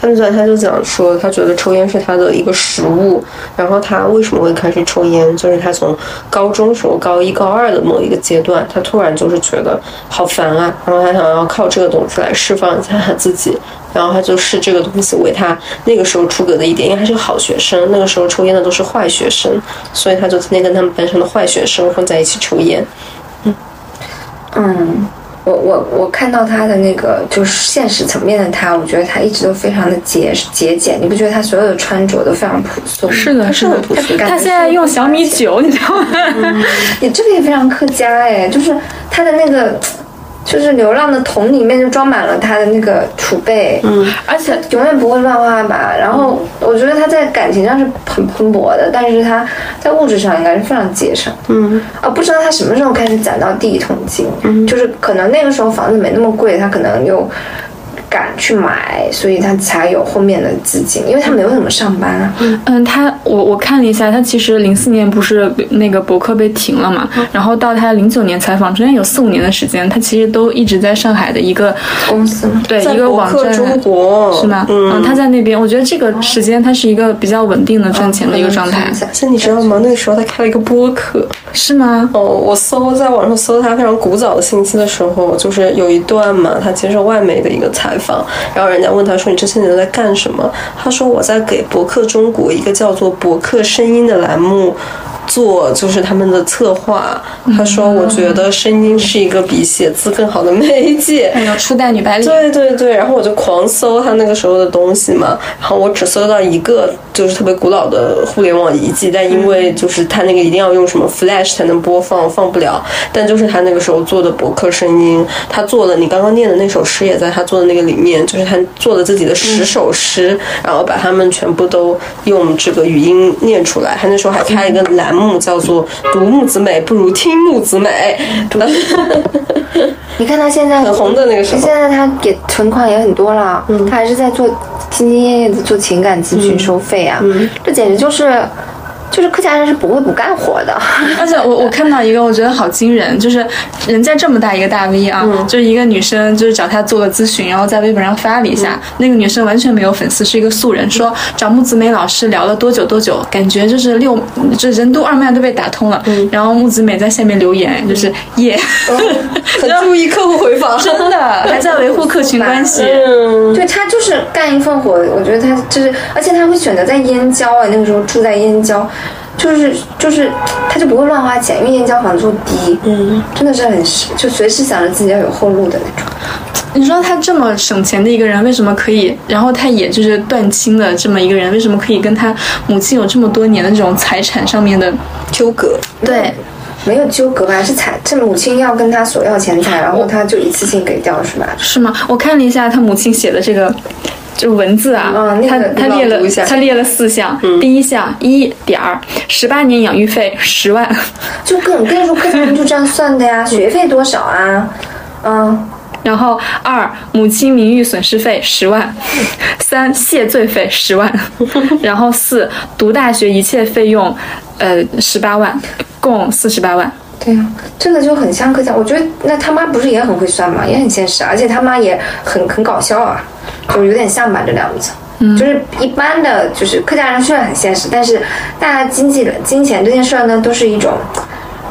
他那段他就讲说，他觉得抽烟是他的一个食物，然后他为什么会开始抽烟，就是他从高中时候高一高二的某一个阶段，他突然就是觉得好烦啊，然后他想要靠这个东西来释放一下他自己，然后他就视这个东西为他那个时候出格的一点，因为他是个好学生，那个时候抽烟的都是坏学生，所以他就天天跟他们班上的坏学生混在一起抽烟，嗯嗯。我我我看到他的那个就是现实层面的他，我觉得他一直都非常的节节俭。你不觉得他所有的穿着都非常朴素？是的，是的，朴素。他现在用小米九，你知道吗？你这个也非常客家哎，就是他的那个。就是流浪的桶里面就装满了他的那个储备，嗯，而且永远不会乱花吧。然后我觉得他在感情上是很蓬勃的，但是他在物质上应该是非常节省，嗯，啊，不知道他什么时候开始攒到第一桶金，嗯，就是可能那个时候房子没那么贵，他可能又敢去买，所以他才有后面的资金，因为他没有怎么上班啊。嗯，他我我看了一下，他其实零四年不是那个博客被停了嘛，然后到他零九年采访，中间有四五年的时间，他其实都一直在上海的一个公司？对一个网博客中站。国是吗？嗯，他在那边，我觉得这个时间他是一个比较稳定的赚钱的一个状态，嗯而且你知道吗？那个时候他开了一个播客，是吗？哦，我搜在网上搜他非常古早的信息的时候，就是有一段嘛，他接受外媒的一个采访，然后人家问他说：“你这些年都在干什么？”他说：“我在给博客中国一个叫做“博客声音”的栏目。”做就是他们的策划，他说：“我觉得声音是一个比写字更好的媒介。”还有初代女白领，对对对，然后我就狂搜他那个时候的东西嘛，然后我只搜到一个就是特别古老的互联网遗迹，但因为就是他那个一定要用什么 Flash 才能播放，放不了。但就是他那个时候做的博客声音，他做了你刚刚念的那首诗也在他做的那个里面，就是他做了自己的十首诗，然后把他们全部都用这个语音念出来。他那时候还开了一个栏目叫做“读木子美不如听木子美”，你看他现在很红的那个时候。现在他给存款也很多了，他还是在做兢兢业业的做情感咨询收费啊，这简直就是就是客家人是不会不干活的。而且我我看到一个，我觉得好惊人，就是人家这么大一个大 V 啊，就是一个女生，就是找他做个咨询，然后在微博上发了一下，那个女生完全没有粉丝，是一个素人，说找木子美老师聊了多久多久，感觉就是六，这人都二脉都被打通了。然后木子美在下面留言，就是耶，很注意客户回访，真的还在维护客群关系。嗯。对他就是干一份活，我觉得他就是，而且他会选择在燕郊啊，那个时候住在燕郊，就是就是他就不会乱花钱，因为燕郊房租低，嗯，真的是很就随时想着自己要有后路的那种。你说他这么省钱的一个人，为什么可以？然后他也就是断亲的这么一个人，为什么可以跟他母亲有这么多年的这种财产上面的纠葛，对？没有纠葛吧？是财，这母亲要跟他索要钱财，然后他就一次性给掉，是吧？是吗？我看了一下他母亲写的这个。就文字啊，嗯他他列了他列了四项，第一项一点儿十八年养育费十万，就跟我跟你说，客家人就这样算的呀，学费多少啊？嗯，然后二母亲名誉损失费十万，三谢罪费十万，然后四读大学一切费用，呃十八万，共四十八万。对呀、这个就很像客家。我觉得那他妈不是也很会算吗？也很现实，而且他妈也很很搞笑啊，就是有点像吧这两子。就是一般的，就是客家人虽然很现实，但是大家经济的金钱这件事儿呢，都是一种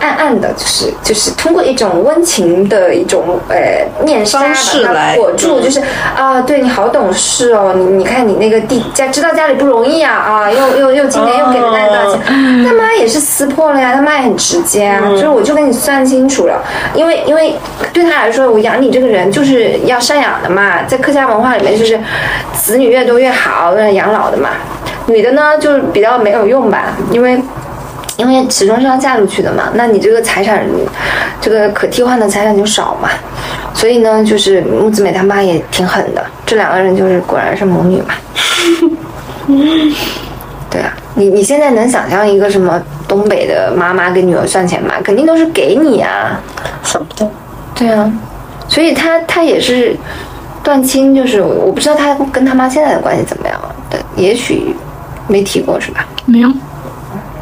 暗暗的，就是就是通过一种温情的一种呃面纱方式把它来裹住，嗯就是啊，对你好懂事哦，你你看你那个弟家知道家里不容易啊啊，又又又今年又给了大家多少钱，他妈也是撕破了呀，他妈也很直接啊，就是我就跟你算清楚了，因为因为对他来说，我养你这个人就是要赡养的嘛，在客家文化里面就是子女越多越好，为了养老的嘛，女的呢就是比较没有用吧，因为。因为始终是要嫁出去的嘛，那你这个财产，这个可替换的财产就少嘛，所以呢，就是木子美他妈也挺狠的，这两个人就是果然是母女嘛。对啊，你你现在能想象一个什么东北的妈妈给女儿算钱吗？肯定都是给你啊。想不到。对啊，所以他他也是断亲，就是我我不知道他跟他妈现在的关系怎么样了，对，也许没提过是吧？没有，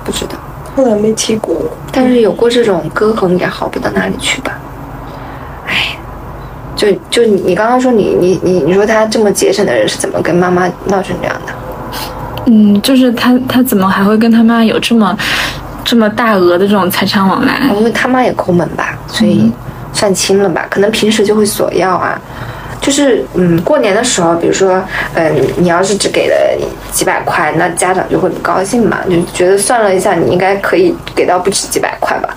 不知道。后来没提过，但是有过这种隔阂也好不到哪里去吧。哎，就就你你刚刚说你你你你说他这么节省的人是怎么跟妈妈闹成这样的？嗯，就是他他怎么还会跟他妈有这么这么大额的这种财产往来？因为他妈也抠门吧，所以算清了吧。可能平时就会索要啊，就是嗯，过年的时候，比如说嗯，你要是只给了几百块，那家长就会不高兴嘛，就觉得算了一下，你应该可以给到不止几百块吧。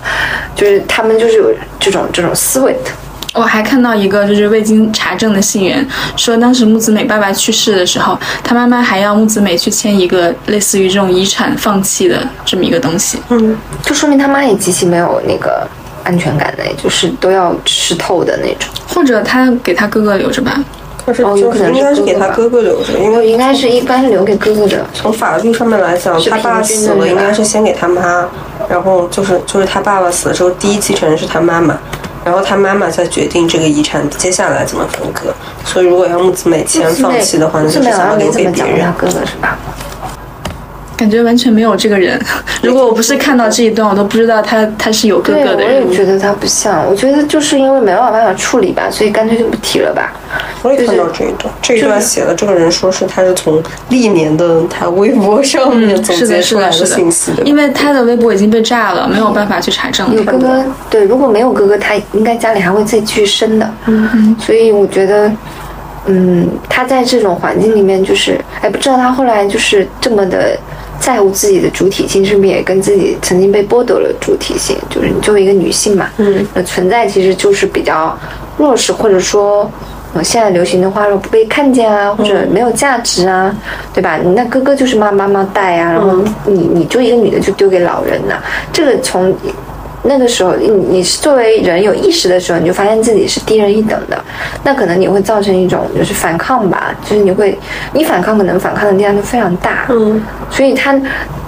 就是他们就是有这种这种思维的。我还看到一个就是未经查证的信源，说当时木子美爸爸去世的时候，他妈妈还要木子美去签一个类似于这种遗产放弃的这么一个东西。嗯，就说明他妈也极其没有那个安全感的，就是都要吃透的那种。或者他给他哥哥留着吧。可是就哦有可能是是应该是给他哥哥哥留着，因为应该是一般留给哥哥的。从法律上面来讲，他爸死了应该是先给他妈，然后就是就是他爸爸死了之后，第一继承人是他妈妈，然后他妈妈再决定这个遗产接下来怎么分割。所以如果要木子美先放弃的话，那就是想要留给别人。他哥哥是吧？感觉完全没有这个人。如果我不是看到这一段，我都不知道他他是有哥哥的人。我也觉得他不像。我觉得就是因为没有办法处理吧，所以干脆就不提了吧。我也看到这一段，这一段写的这个人说是他是从历年的他微博上面总结出来的信息的。因为他的微博已经被炸了，没有办法去查证。有哥哥，对，如果没有哥哥，他应该家里还会再继续生的。嗯嗯。所以我觉得，嗯，他在这种环境里面，就是哎，不知道他后来就是这么的。在乎自己的主体性，是不是也跟自己曾经被剥夺了主体性？就是你作为一个女性嘛，嗯，那存在其实就是比较弱势，或者说，呃，现在流行的话说不被看见啊，或者没有价值啊，对吧？那哥哥就是妈妈妈带啊，然后你你就一个女的就丢给老人呐，这个从。那个时候，你你是作为人有意识的时候，你就发现自己是低人一等的，那可能你会造成一种就是反抗吧，就是你会，你反抗可能反抗的力量就非常大，嗯，所以他，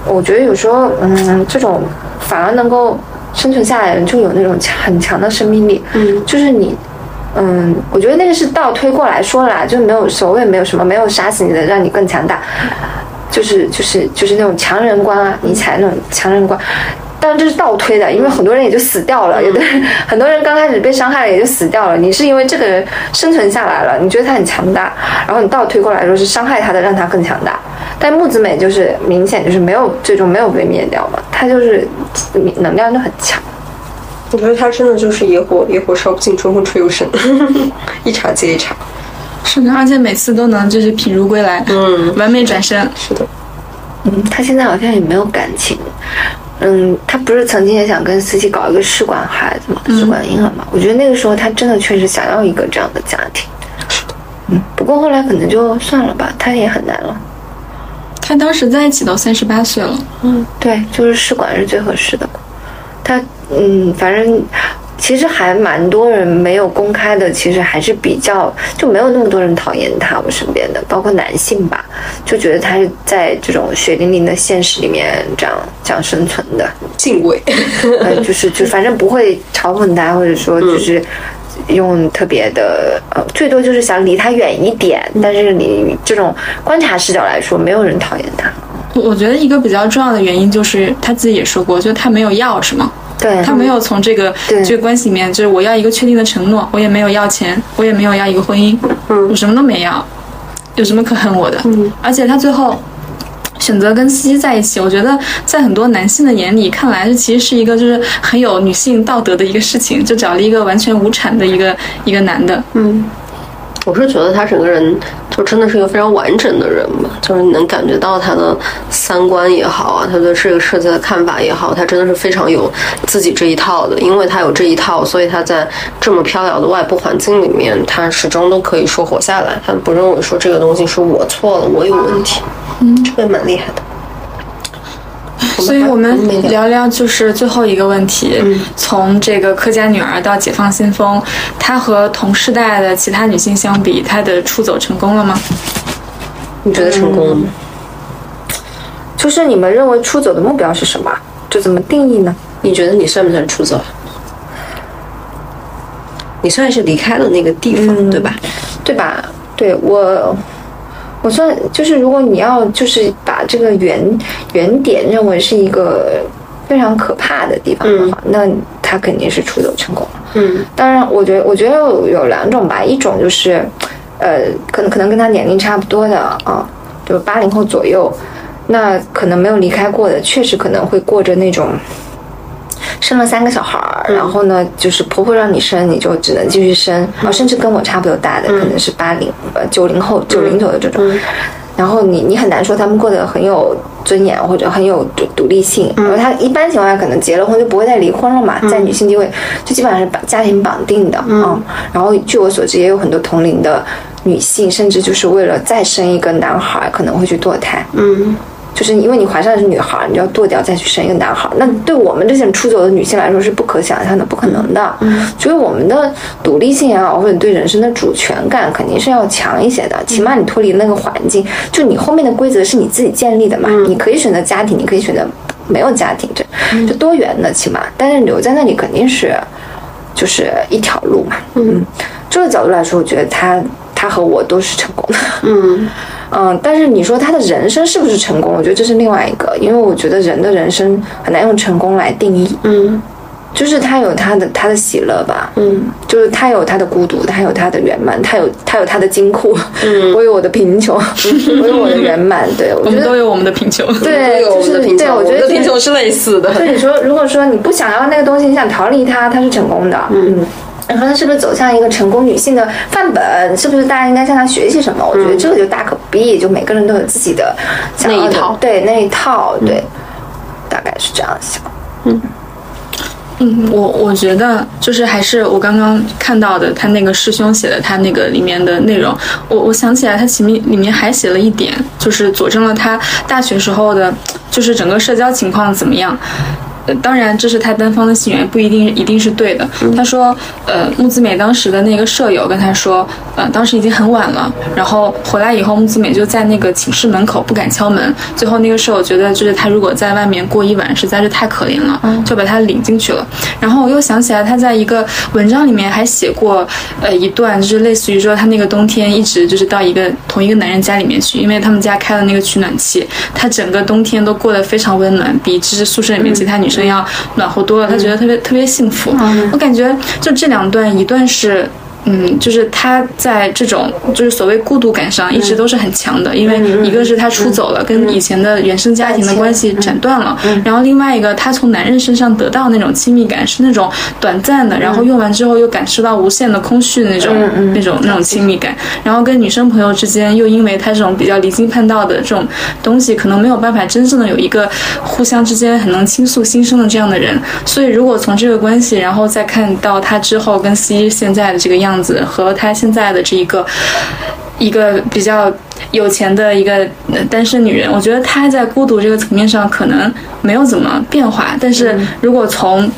我觉得有时候，嗯，这种反而能够生存下来的人就有那种强很强的生命力，嗯，就是你，嗯，我觉得那个是倒推过来说啦，就没有所谓没有什么没有杀死你的让你更强大，就是就是就是那种强人观啊，尼采那种强人观。当然这是倒推的，因为很多人也就死掉了，有的很多人刚开始被伤害了也就死掉了。你是因为这个人生存下来了，你觉得他很强大，然后你倒推过来说是伤害他的让他更强大。但木子美就是明显就是没有最终没有被灭掉嘛，他就是能量就很强。我觉得他真的就是野火，野火烧不尽，春风吹又生，一茬接一茬。是的，而且每次都能就是品如归来，嗯，完美转身。是的，嗯，他现在好像也没有感情。嗯，他不是曾经也想跟思琪搞一个试管孩子嘛，试管婴儿嘛？我觉得那个时候他真的确实想要一个这样的家庭。是的，嗯，不过后来可能就算了吧，他也很难了。他当时在一起到三十八岁了。嗯，对，就是试管是最合适的。他，嗯，反正。其实还蛮多人没有公开的，其实还是比较就没有那么多人讨厌他。我身边的，包括男性吧，就觉得他是在这种血淋淋的现实里面这样这样生存的，敬畏。呃，就是就反正不会嘲讽他，或者说就是用特别的呃，最多就是想离他远一点。但是你这种观察视角来说，没有人讨厌他。我觉得一个比较重要的原因就是他自己也说过，就他没有要什么。对他没有从这个这个关系里面，就是我要一个确定的承诺，我也没有要钱，我也没有要一个婚姻，嗯，我什么都没要，有什么可恨我的？嗯，而且他最后选择跟司机在一起，我觉得在很多男性的眼里看来，这其实是一个就是很有女性道德的一个事情，就找了一个完全无产的一个一个男的，嗯。我是觉得他整个人就真的是一个非常完整的人吧，就是你能感觉到他的三观也好啊，他对这个世界的看法也好，他真的是非常有自己这一套的。因为他有这一套，所以他在这么飘摇的外部环境里面，他始终都可以说活下来。他不认为说这个东西是我错了，我有问题。嗯，这个蛮厉害的。所以我们聊聊就是最后一个问题，从这个客家女儿到解放先锋，她和同世代的其他女性相比，她的出走成功了吗？你觉得成功了吗？就是你们认为出走的目标是什么？就怎么定义呢？你觉得你算不算出走？你算是离开了那个地方，对吧？对吧？对我。我算就是，如果你要就是把这个原原点认为是一个非常可怕的地方的话，那他肯定是出走成功了。嗯，当然，我觉得我觉得有两种吧，一种就是，呃，可能可能跟他年龄差不多的啊，就八零后左右，那可能没有离开过的，确实可能会过着那种。生了三个小孩儿，然后呢，就是婆婆让你生，你就只能继续生。然后甚至跟我差不多大的，可能是八零呃九零后九零左右这种。然后你你很难说他们过得很有尊严或者很有独独立性。然后他一般情况下可能结了婚就不会再离婚了嘛，在女性地位就基本上是把家庭绑定的啊。然后据我所知，也有很多同龄的女性，甚至就是为了再生一个男孩，可能会去堕胎。嗯。就是因为你怀上的是女孩，你就要剁掉再去生一个男孩，那对我们这些出走的女性来说是不可想象的、不可能的。嗯，所以我们的独立性也好，或者对人生的主权感肯定是要强一些的。起码你脱离那个环境，就你后面的规则是你自己建立的嘛。你可以选择家庭，你可以选择没有家庭，这就多元的起码。但是留在那里肯定是，就是一条路嘛。嗯，这个角度来说，我觉得他他和我都是成功的。嗯嗯，但是你说他的人生是不是成功？我觉得这是另外一个，因为我觉得人的人生很难用成功来定义。嗯就是他有他的他的喜乐吧，嗯就是他有他的孤独，他有他的圆满，他有他有他的金库，嗯 我有我的贫穷，我有我的圆满。对我觉得，我们都有我们的贫穷。对，有我就是对，们的贫穷，我觉得贫穷是类似的。所以你说，如果说你不想要那个东西，你想逃离它，它是成功的。嗯。你说他是不是走向一个成功女性的范本？是不是大家应该向她学习什么？我觉得这个就大可不必，就每个人都有自己的那一套对那一套，对，大概是这样想。嗯，我我觉得就是还是我刚刚看到的，他那个师兄写的他那个里面的内容，我我想起来他前面里面还写了一点，就是佐证了他大学时候的，就是整个社交情况怎么样。呃，当然，这是他单方的信源，不一定一定是对的。他说，呃，木子美当时的那个舍友跟他说，呃，当时已经很晚了，然后回来以后，木子美就在那个寝室门口不敢敲门。最后那个舍友觉得，就是他如果在外面过一晚实在是太可怜了，就把他领进去了。然后我又想起来，他在一个文章里面还写过，呃，一段就是类似于说他那个冬天一直就是到一个同一个男人家里面去，因为他们家开了那个取暖器，他整个冬天都过得非常温暖，比就是宿舍里面其他女生要暖和多了，他觉得特别特别幸福。我感觉就这两段，一段是。嗯，就是他在这种就是所谓孤独感上一直都是很强的，因为一个是他出走了，跟以前的原生家庭的关系斩断了，然后另外一个他从男人身上得到那种亲密感是那种短暂的，然后用完之后又感受到无限的空虚那种那种那种亲密感，然后跟女生朋友之间又因为他这种比较离经叛道的这种东西，可能没有办法真正的有一个互相之间很能倾诉心声的这样的人，所以如果从这个关系，然后再看到他之后跟 C 现在的这个样子和他现在的这一个一个比较有钱的一个呃单身女人，我觉得她在孤独这个层面上可能没有怎么变化，但是如果从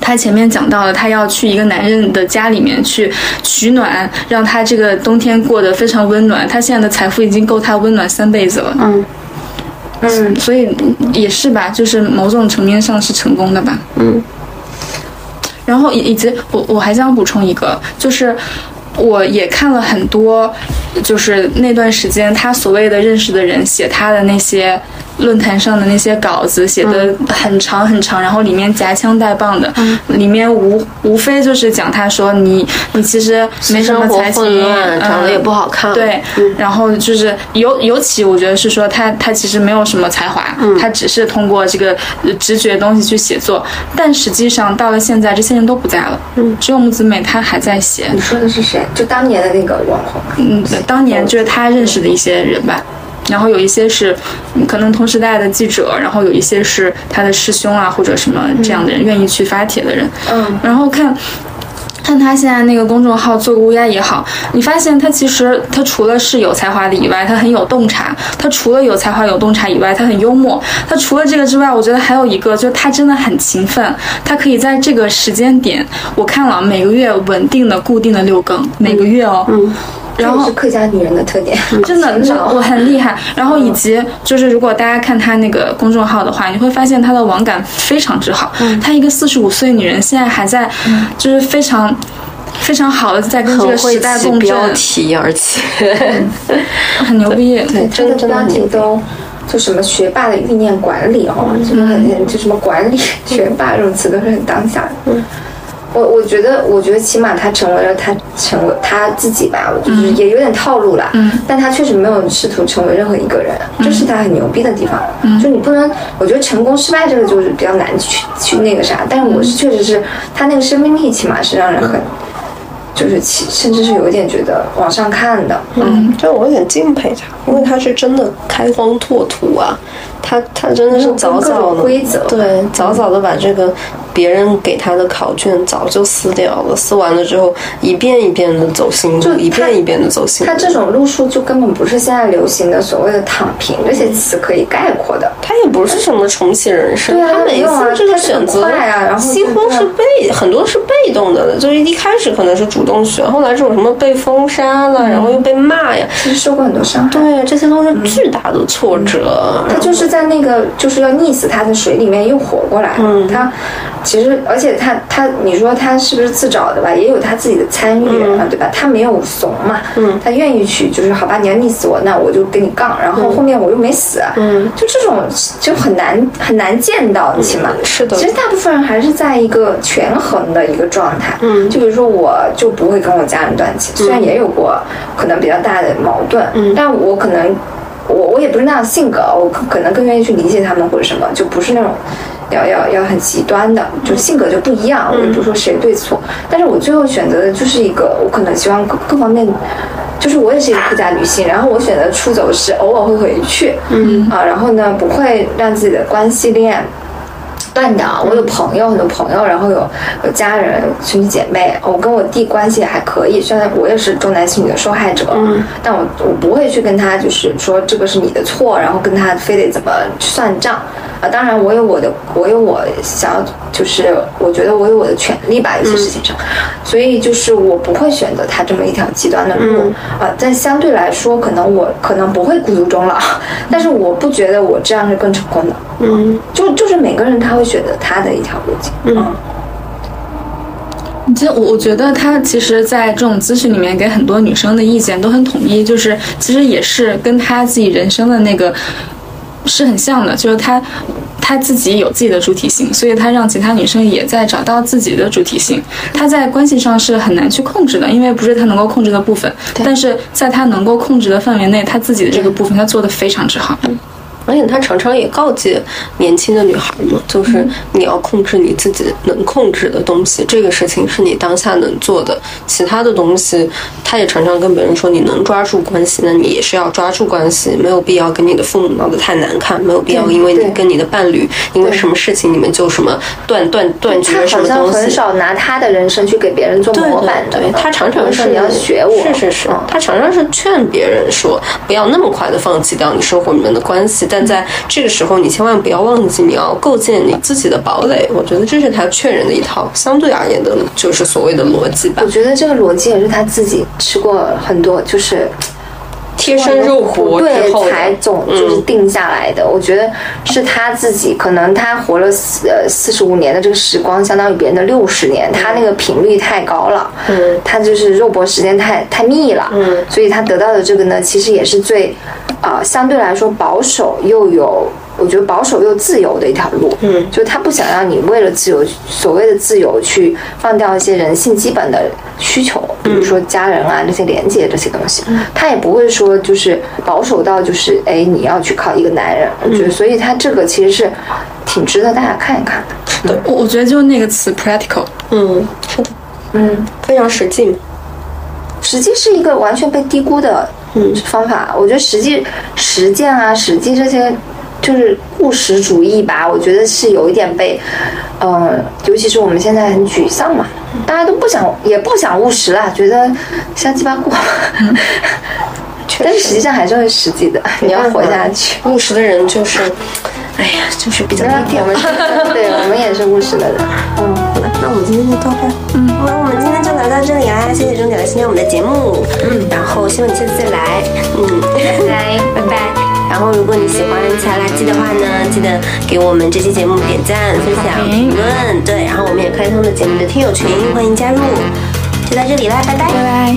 她前面讲到了，她要去一个男人的家里面去取暖，让他这个冬天过得非常温暖。她现在的财富已经够她温暖三辈子了。嗯嗯，所以也是吧，就是某种层面上是成功的吧。嗯。然后以以及我我还想补充一个，就是我也看了很多，就是那段时间他所谓的认识的人写他的那些论坛上的那些稿子，写的很长很长，然后里面夹枪带棒的，里面无无非就是讲他说你你其实没什么才情，长得也不嗯好看。对，然后就是尤尤其我觉得是说他他其实没有什么才华，他只是通过这个呃直觉的东西去写作，但实际上到了现在，这些人都不在了，嗯，只有木子美她还在写，你说的是谁？就当年的那个网红。嗯，对当年就是他认识的一些人吧。然后有一些是嗯可能同时代的记者，然后有一些是他的师兄啊或者什么这样的人愿意去发帖的人，嗯，然后看。看他现在那个公众号做个乌鸦也好，你发现他其实他除了是有才华的以外，他很有洞察。他除了有才华有洞察以外，他很幽默。他除了这个之外，我觉得还有一个，就是他真的很勤奋。他可以在这个时间点，我看了每个月稳定的、固定的六更，每个月哦。然后是客家女人的特点，真的，我很厉害。然后以及就是，如果大家看她那个公众号的话，你会发现她的网感非常之好。她一个四十五岁女人，现在还在，就是非常非常好的在跟这个时代共振，标题，而且。很牛逼。对，真的这个标题都就什么学霸的欲念管理哦，什么很就什么管理学霸这种词都是很当下的。嗯，我我觉得，我觉得起码他成为了他成为他自己吧，我就是也有点套路了。嗯，但他确实没有试图成为任何一个人，这是他很牛逼的地方。嗯，就你不能，我觉得成功失败这个就是比较难去去那个啥，但是我是确实是他那个生命力起码是让人很。就是其甚至是有一点觉得往上看的，嗯，就我有点敬佩他，因为他是真的开荒拓土啊，他他真的是早早的规则，对，早早的把这个别人给他的考卷早就撕掉了，撕完了之后一遍一遍的走心路，一遍一遍的走心路。他这种路数就根本不是现在流行的所谓的“躺平”这些词可以概括的。他也不是什么重启人生，他每一次这个选择快啊，然后几乎是被很多是被动的，就是一开始可能是主动选，后来这种什么被封杀了，然后又被骂呀，其实受过很多伤害。对，这些都是巨大的挫折。他就是在那个就是要溺死他的水里面又活过来。嗯，他其实而且他他你说他是不是自找的吧？也有他自己的参与啊，对吧？他没有怂嘛，嗯，他愿意去就是好吧，你要溺死我，那我就跟你杠，然后后面我又没死，嗯，就这种就很难很难见到，起码。是的。其实大部分人还是在一个权衡的一个状态，嗯，就比如说我就不会跟我家人断亲，虽然也有过可能比较大的矛盾，嗯，但我可能我我也不是那样性格，我可能更愿意去理解他们或者什么，就不是那种要要要很极端的，就性格就不一样，我也不说谁对错，但是我最后选择的就是一个我可能希望各各方面。就是我也是一个客家女性，然后我选择出走是偶尔会回去，嗯啊，然后呢不会让自己的关系链断掉。我有朋友，很多朋友，然后有有家人、兄弟姐妹，我跟我弟关系还可以，虽然我也是重男轻女的受害者，嗯，但我我不会去跟他就是说这个是你的错，然后跟他非得怎么算账。啊，当然我有我的，我有我想要，就是我觉得我有我的权利吧，有些事情上，所以就是我不会选择他这么一条极端的路啊。但相对来说，可能我可能不会孤独终老，但是我不觉得我这样是更成功的。嗯，就就是每个人他会选择他的一条路径。嗯，其实我我觉得他其实，在这种咨询里面给很多女生的意见都很统一，就是其实也是跟他自己人生的那个。是很像的，就是他，他自己有自己的主体性，所以他让其他女生也在找到自己的主体性。他在关系上是很难去控制的，因为不是他能够控制的部分。但是在他能够控制的范围内，他自己的这个部分他做的非常之好。而且他常常也告诫年轻的女孩嘛，就是你要控制你自己能控制的东西，这个事情是你当下能做的。其他的东西，他也常常跟别人说，你能抓住关系，那你也是要抓住关系，没有必要跟你的父母闹得太难看，没有必要因为你跟你的伴侣因为什么事情你们就什么断断断绝什么东西。他好像很少拿他的人生去给别人做模板的，他常常是你要学我，是是是，他常常是劝别人说，不要那么快的放弃掉你生活里面的关系。但在这个时候，你千万不要忘记，你要构建你自己的堡垒。我觉得这是他劝人的一套相对而言的，就是所谓的逻辑吧。我觉得这个逻辑也是他自己吃过很多，就是贴身肉搏对才总就是定下来的。我觉得是他自己，可能他活了四呃四十五年的这个时光，相当于别人的六十年，他那个频率太高了，嗯，他就是肉搏时间太太密了，嗯，所以他得到的这个呢，其实也是最。啊，相对来说保守又有，我觉得保守又自由的一条路。嗯，就他不想让你为了自由，所谓的自由去放掉一些人性基本的需求，比如说家人啊这些连接这些东西。他也不会说就是保守到就是哎你要去靠一个男人。我觉得，所以他这个其实是挺值得大家看一看的。对，我我觉得就是那个词 practical。嗯，是的，嗯，非常实际。实际是一个完全被低估的。嗯，方法，我觉得实际实践啊，实际这些就是务实主义吧。我觉得是有一点被，呃，尤其是我们现在很沮丧嘛，大家都不想也不想务实了，觉得瞎鸡巴过。但是实际上还是会实际的，你要活下去。务实的人就是，哎呀，就是比较低调。对，我们也是务实的人。嗯，好了，那我们今天就到这。嗯，那我们今天就聊到这里啦，谢谢钟姐来参加我们的节目。嗯，然后希望你下次再来。嗯，拜拜 拜拜。然后如果你喜欢其他垃圾的话呢，记得给我们这期节目点赞、分享、评论。对，然后我们也开通了节目的听友群，欢迎加入。就到这里啦，拜拜拜拜。